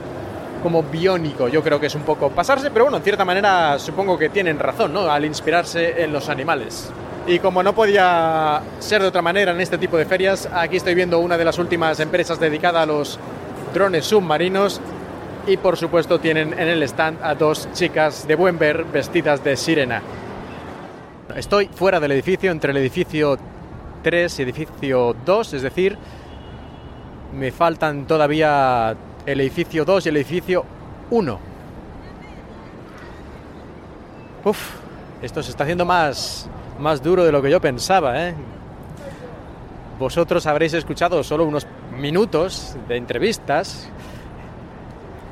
como biónico. Yo creo que es un poco pasarse, pero bueno, en cierta manera supongo que tienen razón, ¿no? Al inspirarse en los animales. Y como no podía ser de otra manera en este tipo de ferias, aquí estoy viendo una de las últimas empresas dedicada a los drones submarinos y por supuesto tienen en el stand a dos chicas de buen ver vestidas de sirena. Estoy fuera del edificio, entre el edificio 3 y edificio 2, es decir, me faltan todavía el edificio 2 y el edificio 1. Uf, esto se está haciendo más, más duro de lo que yo pensaba, ¿eh? Vosotros habréis escuchado solo unos minutos de entrevistas,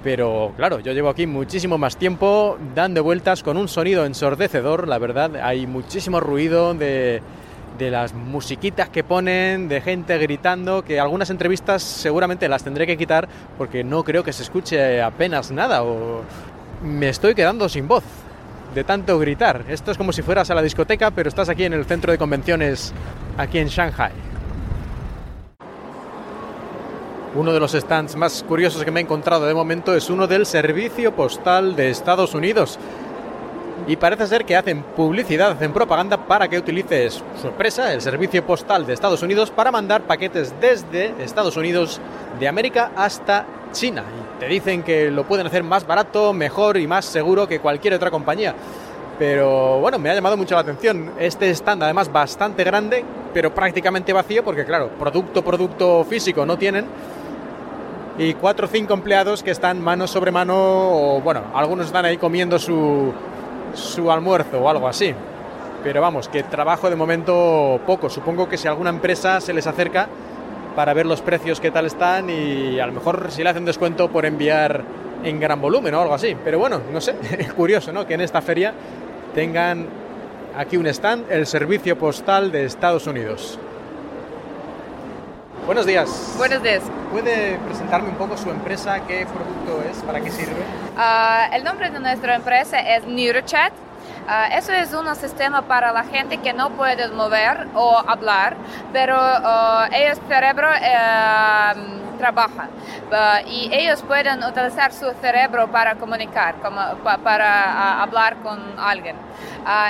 pero claro, yo llevo aquí muchísimo más tiempo dando vueltas con un sonido ensordecedor, la verdad, hay muchísimo ruido de, de las musiquitas que ponen, de gente gritando, que algunas entrevistas seguramente las tendré que quitar porque no creo que se escuche apenas nada o me estoy quedando sin voz de tanto gritar. Esto es como si fueras a la discoteca, pero estás aquí en el centro de convenciones, aquí en Shanghai. Uno de los stands más curiosos que me he encontrado de momento es uno del Servicio Postal de Estados Unidos y parece ser que hacen publicidad, hacen propaganda para que utilices su empresa, el Servicio Postal de Estados Unidos, para mandar paquetes desde Estados Unidos de América hasta China. Y te dicen que lo pueden hacer más barato, mejor y más seguro que cualquier otra compañía. Pero bueno, me ha llamado mucho la atención este stand, además bastante grande, pero prácticamente vacío, porque claro, producto, producto físico no tienen. Y cuatro o cinco empleados que están mano sobre mano, o bueno, algunos están ahí comiendo su, su almuerzo o algo así. Pero vamos, que trabajo de momento poco. Supongo que si alguna empresa se les acerca para ver los precios que tal están y a lo mejor si le hacen descuento por enviar en gran volumen o algo así. Pero bueno, no sé, *laughs* curioso, ¿no? Que en esta feria tengan aquí un stand, el Servicio Postal de Estados Unidos. Buenos días. Buenos días. ¿Puede presentarme un poco su empresa? ¿Qué producto es? ¿Para qué sirve? Uh, el nombre de nuestra empresa es NeuroChat. Uh, eso es un sistema para la gente que no puede mover o hablar, pero uh, ellos cerebro trabajan y ellos pueden utilizar su cerebro para comunicar, como, para hablar con alguien.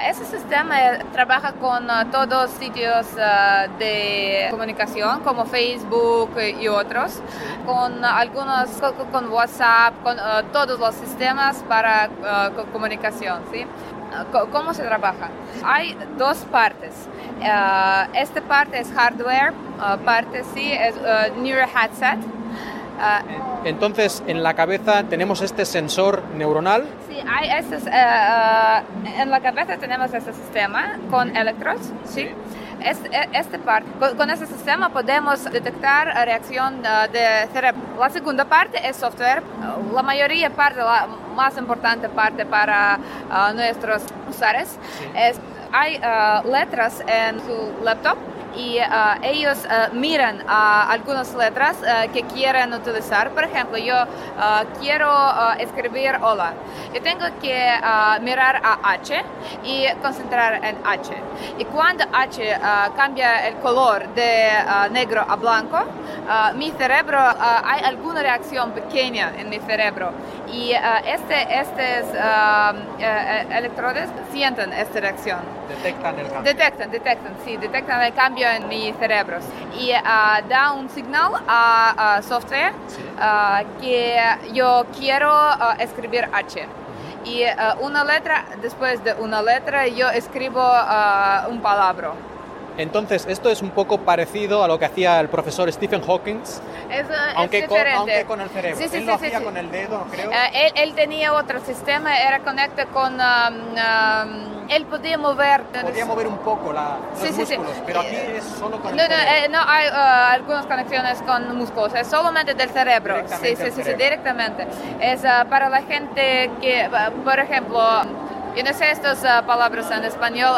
Ese sistema trabaja con todos sitios de comunicación como Facebook y otros, con algunos, con, WhatsApp, con todos los sistemas para comunicación. ¿sí? ¿Cómo se trabaja? Hay dos partes. esta parte es hardware, parte sí es Neuro Headset. Entonces, en la cabeza tenemos este sensor neuronal. Sí, hay uh, en la cabeza tenemos este sistema con electrodos, ¿sí? Este, este parte, con, este sistema podemos detectar reacción de cerebro. La segunda parte es software. La mayoría parte, la más importante parte para uh, nuestros usuarios es hay letras en su laptop y uh, ellos uh, miran uh, algunas letras que quieren utilizar. Por ejemplo, yo quiero escribir hola. Yo tengo que mirar a H y concentrar en H. Y cuando H cambia el color de negro a blanco, mi cerebro, hay alguna reacción pequeña en mi cerebro. Y este, estos electrodos sienten esta reacción. Detectan el cambio. Detectan, detectan, sí, detectan el cambio en mi cerebro. Y da un signal a, software que yo quiero escribir H. Y una letra, después de una letra, yo escribo un palabra. Entonces, esto es un poco parecido a lo que hacía el profesor Stephen Hawking, aunque, con, aunque, con, el cerebro. Sí, sí, él lo hacía con el dedo, creo. él, él, tenía otro sistema, era conectado con... Um, um, él podía mover. Podía mover un poco la, los sí, músculos, sí, pero aquí es solo con el no, cerebro. No, eh, no hay uh, algunas conexiones con músculos, es solamente del cerebro. Sí, sí, sí, sí, directamente. Es uh, para la gente que, uh, por ejemplo, yo no sé estas palabras en español,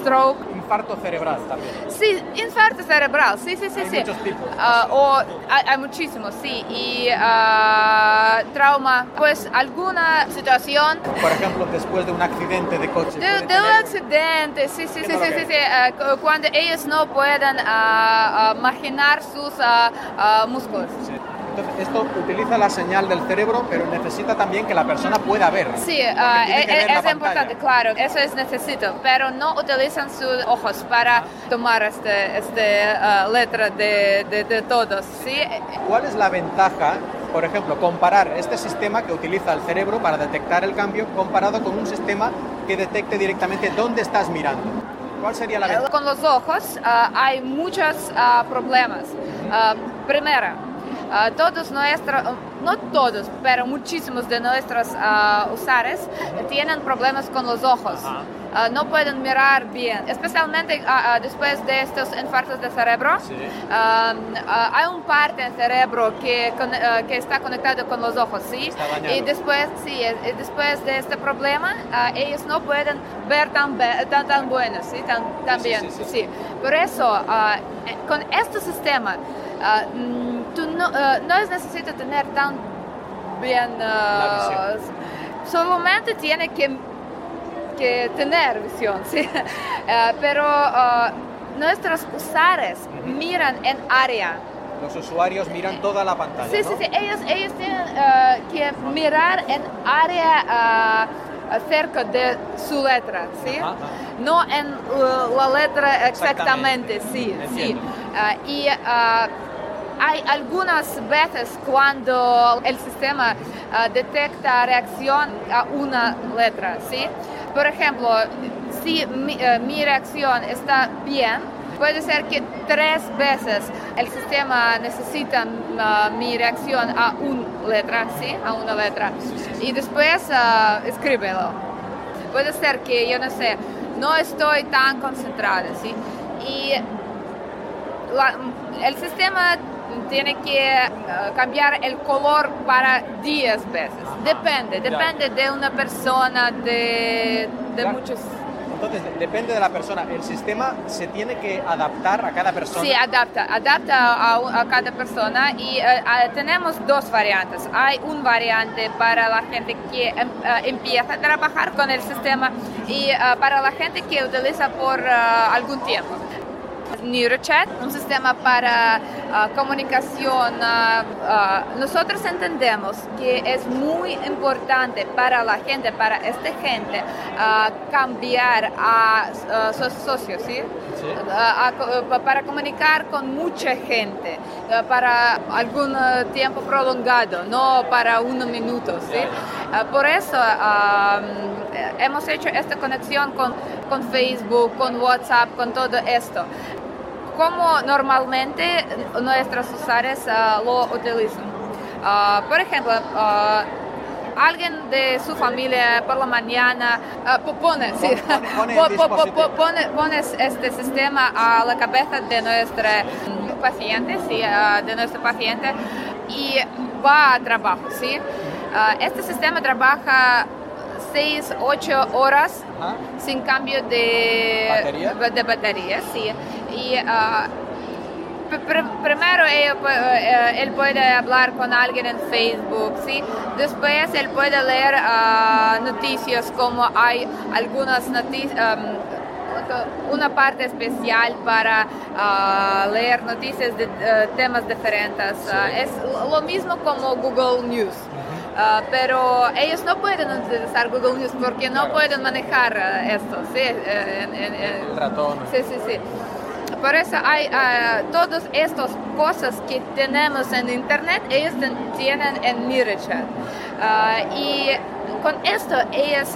stroke infarto cerebral también. Sí, infarto cerebral, sí, sí, sí. Hay sí. muchos tipos. Uh, o, hay, hay, muchísimos, sí. Y uh, trauma, pues alguna situación. Por ejemplo, después de un accidente de coche. De, de un accidente, sí, sí, sí, sí, sí, sí. Uh, cuando ellos no pueden imaginar sus músculos. Sí. Entonces, esto utiliza la señal del cerebro, pero necesita también que la persona pueda ver. Sí, uh, es, es importante, claro, eso es necesito, pero no utilizan sus ojos para tomar esta este, uh, letra de, de, de, todos. ¿sí? ¿Cuál es la ventaja, por ejemplo, comparar este sistema que utiliza el cerebro para detectar el cambio comparado con un sistema que detecte directamente dónde estás mirando? ¿Cuál sería la ventaja? Con los ojos uh, hay muchos problemas. primero, Uh, todos nuestros, no todos, pero muchísimos de nuestros uh, usuarios tienen problemas con los ojos. Uh, no pueden mirar bien, especialmente después de estos infartos de cerebro. Sí. hay un parte del cerebro que, que está conectado con los ojos, ¿sí? Y después, sí, después de este problema, ellos no pueden ver tan, tan, tan bueno, ¿sí? Tan, tan bien. Sí, sí, Por eso, con este sistema, tú no, uh, no es necesario tener tan bien, uh, solamente tiene que, que tener visión, *laughs* ¿sí? Uh, pero nuestros usuarios miran en área. Los usuarios miran toda la pantalla. Sí, ¿no? sí, sí, ellos, ellos tienen que mirar en área cerca de su letra, ¿sí? Ajá, ajá. No en uh, la letra exactamente, sí, sí. Uh, y uh, hay algunas veces cuando el sistema uh, detecta reacción a una letra, ¿sí? Por ejemplo, si mi, uh, mi, reacción está bien, puede ser que tres veces el sistema necesita uh, mi reacción a una letra, ¿sí? A una letra. Y después escríbelo. Puede ser que, yo no sé, no estoy tan concentrada, ¿sí? Y la, el sistema tiene que uh, cambiar el color para 10 veces. Depende, depende de una persona, de, de muchos... Entonces, depende de la persona. El sistema se tiene que adaptar a cada persona. Sí, adapta, adapta a, a cada persona y uh, tenemos dos variantes. Hay un variante para la gente que uh, empieza a trabajar con el sistema y para la gente que utiliza por algún tiempo. NeuroChat, un sistema para uh, comunicación. Uh, uh, nosotros entendemos que es muy importante para la gente, para esta gente, cambiar a sus socios, ¿sí? ¿Sí? A, para comunicar con mucha gente, para algún tiempo prolongado, no para unos minutos. ¿sí? por eso hemos hecho esta conexión con, con Facebook, con WhatsApp, con todo esto como normalmente nuestros usuarios uh, lo utilizan. Uh, por ejemplo, uh, alguien de su familia por la mañana pone, sí, *laughs* pone, pone, este sistema a la cabeza de nuestro paciente, sí, de nuestro paciente y va a trabajo. ¿sí? este sistema trabaja 6, 8 horas Ajá. sin cambio de batería, de batería sí. Y uh, pr primero él, uh, él, puede hablar con alguien en Facebook, ¿sí? Después él puede leer uh, noticias como hay algunas noticias. Um, una parte especial para uh, leer noticias de uh, temas diferentes. Uh, es lo mismo como Google News. Uh, pero ellos no pueden utilizar Google News porque no claro. pueden manejar uh, esto, ¿sí? Uh, en, en, en, El ratón. Sí, sí, sí. Por eso hay todas estas cosas que tenemos en Internet, ellos tienen en MiraChat. y con esto ellos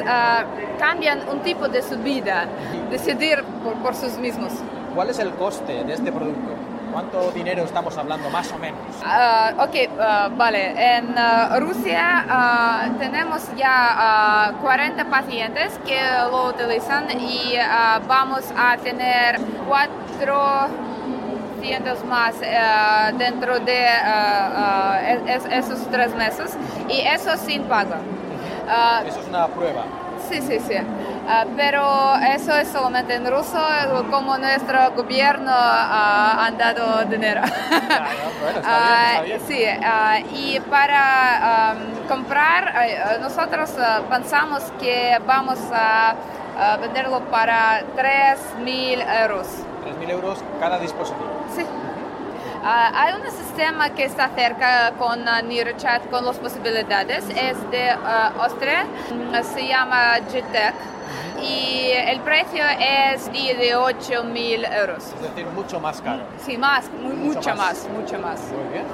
cambian un tipo de su vida, decidir por, por sus mismos. ¿Cuál es el coste de este producto? ¿Cuánto dinero estamos hablando más o menos? Uh, ok, uh, vale. En uh, Rusia tenemos ya 40 pacientes que lo utilizan y vamos a tener 400 más dentro de es, esos tres meses y eso sin pago. eso es una prueba. Sí, sí, sí. Uh, pero eso es solamente en ruso, como nuestro gobierno uh, ha dado dinero. *laughs* Claro, bueno, bien. Sí, y para um, comprar, nosotros pensamos que vamos a venderlo para 3.000 euros. 3.000 euros cada dispositivo. Sí. Ah, hay un sistema que está cerca con uh, NearChat con las posibilidades, es de Austria, se llama GTEC y el precio es de 8 mil euros. Es decir, mucho más caro. Sí, más, mucho, más. mucho más. Muy bien.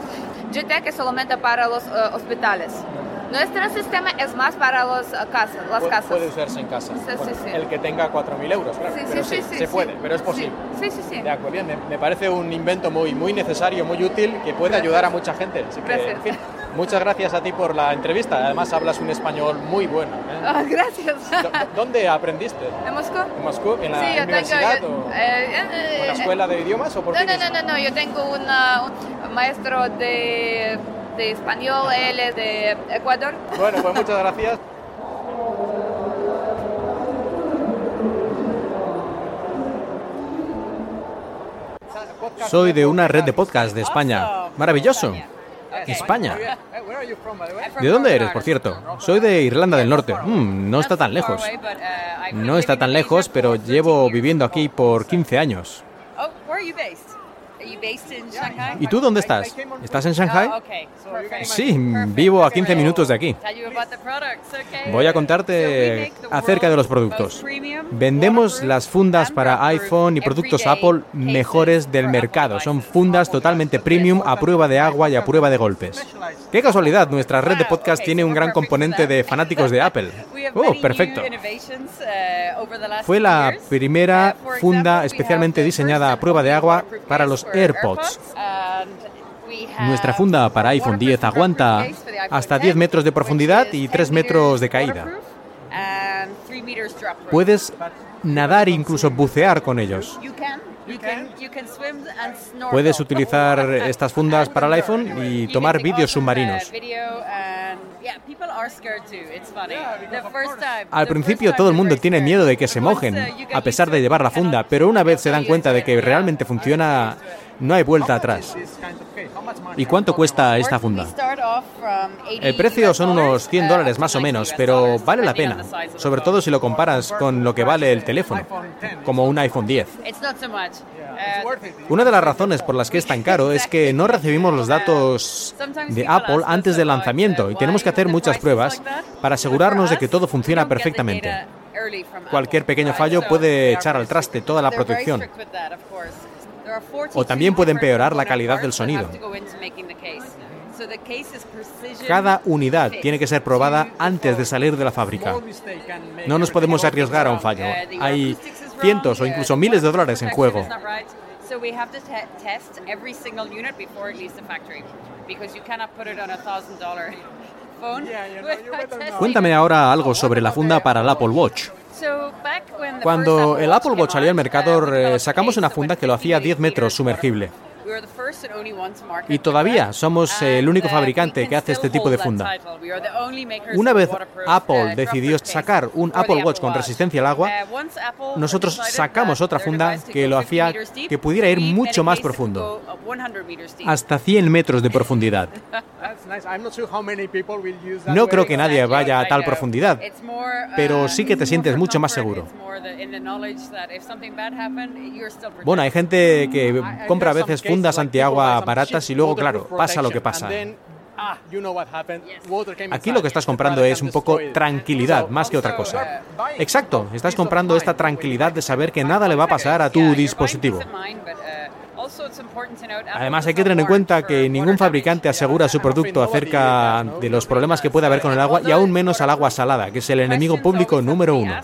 GTEC es solamente para los hospitales. Nuestro sistema es más para los uh, casas, las casas. Puede usarse en casa. Sí, sí, sí. El que tenga 4.000 euros, claro. pero sí, se puede, pero es posible. Sí, sí, sí. De acuerdo, bien. Me, parece un invento muy, muy necesario, muy útil, que puede ayudar a mucha gente. gracias. *laughs* muchas gracias a ti por la entrevista. Además, hablas un español muy bueno. ¿eh? Ah, gracias. ¿Dónde aprendiste? En Moscú. ¿En Moscú? ¿En la universidad? o, eh, eh, ¿En la escuela de idiomas o por no, no, no, no, yo tengo un maestro de de español, él es de Ecuador. Bueno, pues muchas gracias. Soy de una red de podcast de España. Maravilloso. España. ¿De dónde eres, por cierto? Soy de Irlanda del Norte. Mm, no está tan lejos. No está tan lejos, pero llevo viviendo aquí por 15 años. ¿Y tú dónde estás? ¿Estás en Shanghai? Oh, sí, vivo a 15 minutos de aquí. Voy a contarte acerca de los productos. Vendemos las fundas para iPhone y productos Apple mejores del mercado. Son fundas totalmente premium a prueba de agua y a prueba de golpes. Qué casualidad, nuestra red de podcast tiene un gran componente de fanáticos de Apple. *laughs* Oh, perfecto. Uh, Fue la primera funda especialmente diseñada a prueba de agua para los AirPods. Nuestra funda para iPhone 10 aguanta hasta 10 metros de profundidad y 3 metros de caída. Puedes nadar e incluso bucear con ellos. Puedes utilizar estas fundas para el iPhone y tomar vídeos submarinos. Al principio todo el mundo tiene miedo de que se mojen, a pesar de llevar la funda, pero una vez se dan cuenta de que realmente funciona, no hay vuelta atrás. ¿Y cuánto cuesta esta funda? El precio son unos 100 dólares más o menos, pero vale la pena, sobre todo si lo comparas con lo que vale el teléfono, como un iPhone 10. Una de las razones por las que es tan caro es que no recibimos los datos de Apple antes del lanzamiento y tenemos que hacer muchas pruebas para asegurarnos de que todo funciona perfectamente. Cualquier pequeño fallo puede echar al traste toda la protección. O también puede empeorar la calidad del sonido. Cada unidad tiene que ser probada antes de salir de la fábrica. No nos podemos arriesgar a un fallo. Hay cientos o incluso miles de dólares en juego. *laughs* Cuéntame ahora algo sobre la funda para el Apple Watch. Cuando el Apple Watch salió al mercado, sacamos una funda que lo hacía 10 metros sumergible. Y todavía somos el único uh, fabricante que hace este tipo de funda. Una vez Apple decidió sacar un Apple Watch con resistencia al agua, uh, nosotros sacamos otra funda que lo hacía que pudiera ir mucho más profundo, hasta 100 metros de profundidad. No creo que nadie vaya a tal profundidad, pero sí que te sientes mucho más seguro. Bueno, hay gente que compra a veces fundas antiagua baratas y luego, claro, pasa lo que pasa. Aquí lo que estás comprando es un poco tranquilidad, más que otra cosa. Exacto, estás comprando esta tranquilidad de saber que nada le va a pasar a tu dispositivo. Además, hay que tener en cuenta que ningún fabricante asegura su producto acerca de los problemas que puede haber con el agua y aún menos al agua salada, que es el enemigo público número uno.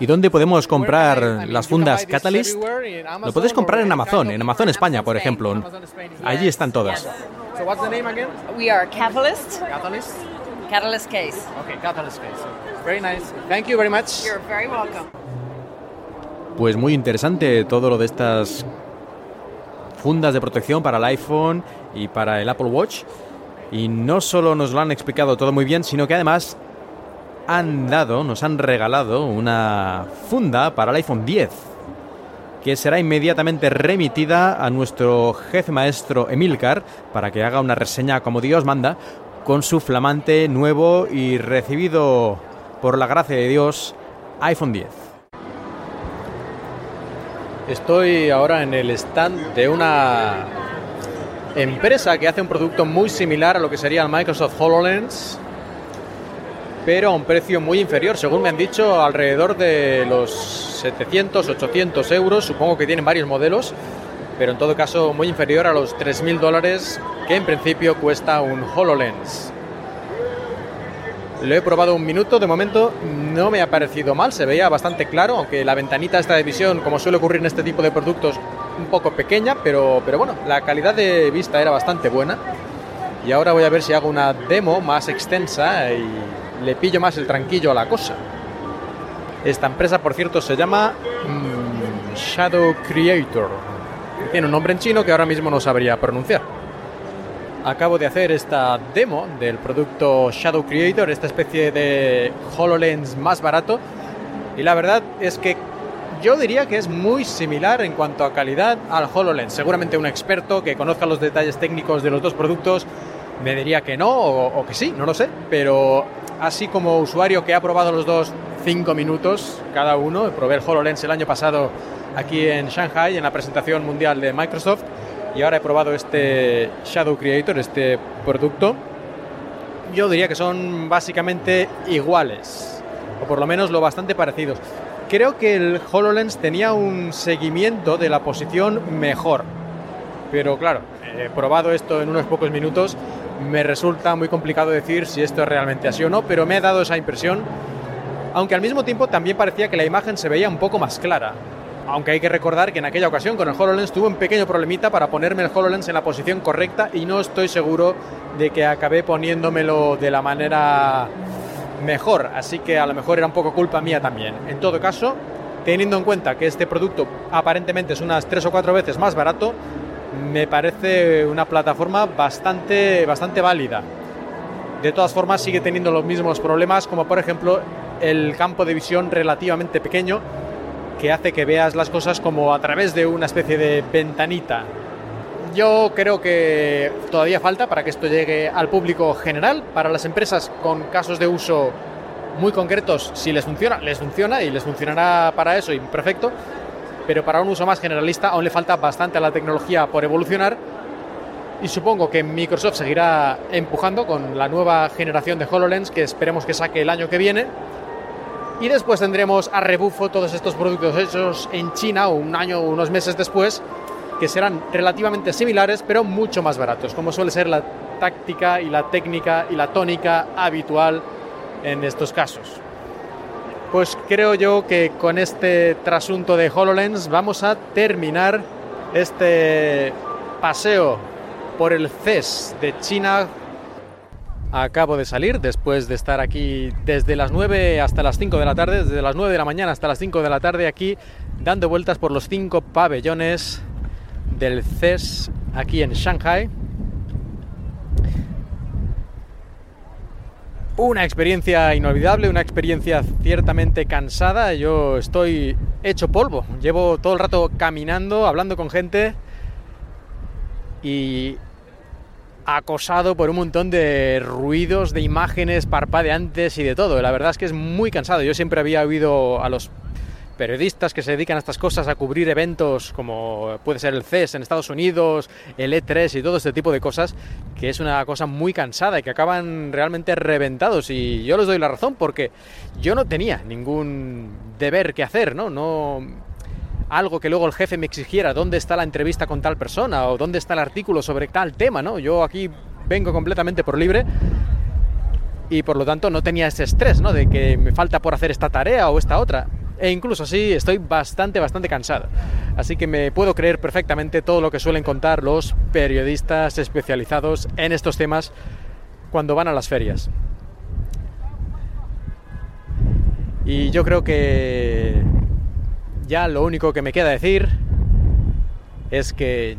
¿Y dónde podemos comprar las fundas Catalyst? Lo puedes comprar en Amazon, en Amazon España, por ejemplo. Allí están todas. Catalyst. Catalyst case. Okay, catalyst case. Very nice. Thank you very much. You're very welcome. Pues muy interesante todo lo de estas fundas de protección para el iPhone y para el Apple Watch. Y no solo nos lo han explicado todo muy bien, sino que además han dado, nos han regalado una funda para el iPhone 10, que será inmediatamente remitida a nuestro jefe maestro Emilcar para que haga una reseña como Dios manda, con su flamante, nuevo y recibido por la gracia de Dios iPhone 10. Estoy ahora en el stand de una empresa que hace un producto muy similar a lo que sería el Microsoft HoloLens, pero a un precio muy inferior, según me han dicho, alrededor de los 700, 800 euros. Supongo que tienen varios modelos, pero en todo caso muy inferior a los 3.000 dólares que en principio cuesta un HoloLens. Lo he probado un minuto, de momento no me ha parecido mal, se veía bastante claro, aunque la ventanita esta de visión, como suele ocurrir en este tipo de productos, un poco pequeña, pero, pero bueno, la calidad de vista era bastante buena. Y ahora voy a ver si hago una demo más extensa y le pillo más el tranquillo a la cosa. Esta empresa, por cierto, se llama mm, Shadow Creator. Tiene un nombre en chino que ahora mismo no sabría pronunciar acabo de hacer esta demo del producto Shadow Creator, esta especie de HoloLens más barato. Y la verdad es que yo diría que es muy similar en cuanto a calidad al HoloLens. Seguramente un experto que conozca los detalles técnicos de los dos productos me diría que no o, que sí, no lo sé. Pero así como usuario que ha probado los dos cinco minutos cada uno, probé el HoloLens el año pasado aquí en Shanghai en la presentación mundial de Microsoft. Y ahora he probado este Shadow Creator, este producto, yo diría que son básicamente iguales, o por lo menos lo bastante parecidos. Creo que el HoloLens tenía un seguimiento de la posición mejor, pero claro, he probado esto en unos pocos minutos, me resulta muy complicado decir si esto es realmente así o no, pero me ha dado esa impresión, aunque al mismo tiempo también parecía que la imagen se veía un poco más clara. Aunque hay que recordar que en aquella ocasión con el HoloLens tuve un pequeño problemita para ponerme el HoloLens en la posición correcta y no estoy seguro de que acabé poniéndomelo de la manera mejor, así que a lo mejor era un poco culpa mía también. En todo caso, teniendo en cuenta que este producto aparentemente es unas tres o cuatro veces más barato, me parece una plataforma bastante, bastante válida. De todas formas, sigue teniendo los mismos problemas, como por ejemplo el campo de visión relativamente pequeño que hace que veas las cosas como a través de una especie de ventanita. Yo creo que todavía falta para que esto llegue al público general, para las empresas con casos de uso muy concretos, si les funciona, les funciona y les funcionará para eso y perfecto, pero para un uso más generalista aún le falta bastante a la tecnología por evolucionar y supongo que Microsoft seguirá empujando con la nueva generación de HoloLens que esperemos que saque el año que viene y después tendremos a rebufo todos estos productos hechos en China un año o unos meses después, que serán relativamente similares, pero mucho más baratos, como suele ser la táctica y la técnica y la tónica habitual en estos casos. Pues creo yo que con este trasunto de HoloLens vamos a terminar este paseo por el CES de China Acabo de salir después de estar aquí desde las 9 hasta las 5 de la tarde, desde las 9 de la mañana hasta las 5 de la tarde aquí dando vueltas por los cinco pabellones del CES aquí en Shanghai. Una experiencia inolvidable, una experiencia ciertamente cansada. Yo estoy hecho polvo. Llevo todo el rato caminando, hablando con gente y acosado por un montón de ruidos, de imágenes parpadeantes y de todo. La verdad es que es muy cansado. Yo siempre había oído a los periodistas que se dedican a estas cosas, a cubrir eventos como puede ser el CES en Estados Unidos, el E3 y todo este tipo de cosas, que es una cosa muy cansada y que acaban realmente reventados. Y yo les doy la razón porque yo no tenía ningún deber que hacer, ¿no? No algo que luego el jefe me exigiera, dónde está la entrevista con tal persona o dónde está el artículo sobre tal tema, ¿no? Yo aquí vengo completamente por libre y por lo tanto no tenía ese estrés, ¿no? De que me falta por hacer esta tarea o esta otra. E incluso así estoy bastante, bastante cansado. Así que me puedo creer perfectamente todo lo que suelen contar los periodistas especializados en estos temas cuando van a las ferias. Y yo creo que ya lo único que me queda decir es que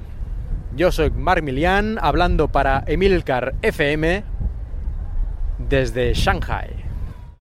yo soy Mark Milian hablando para Emilcar FM desde Shanghai.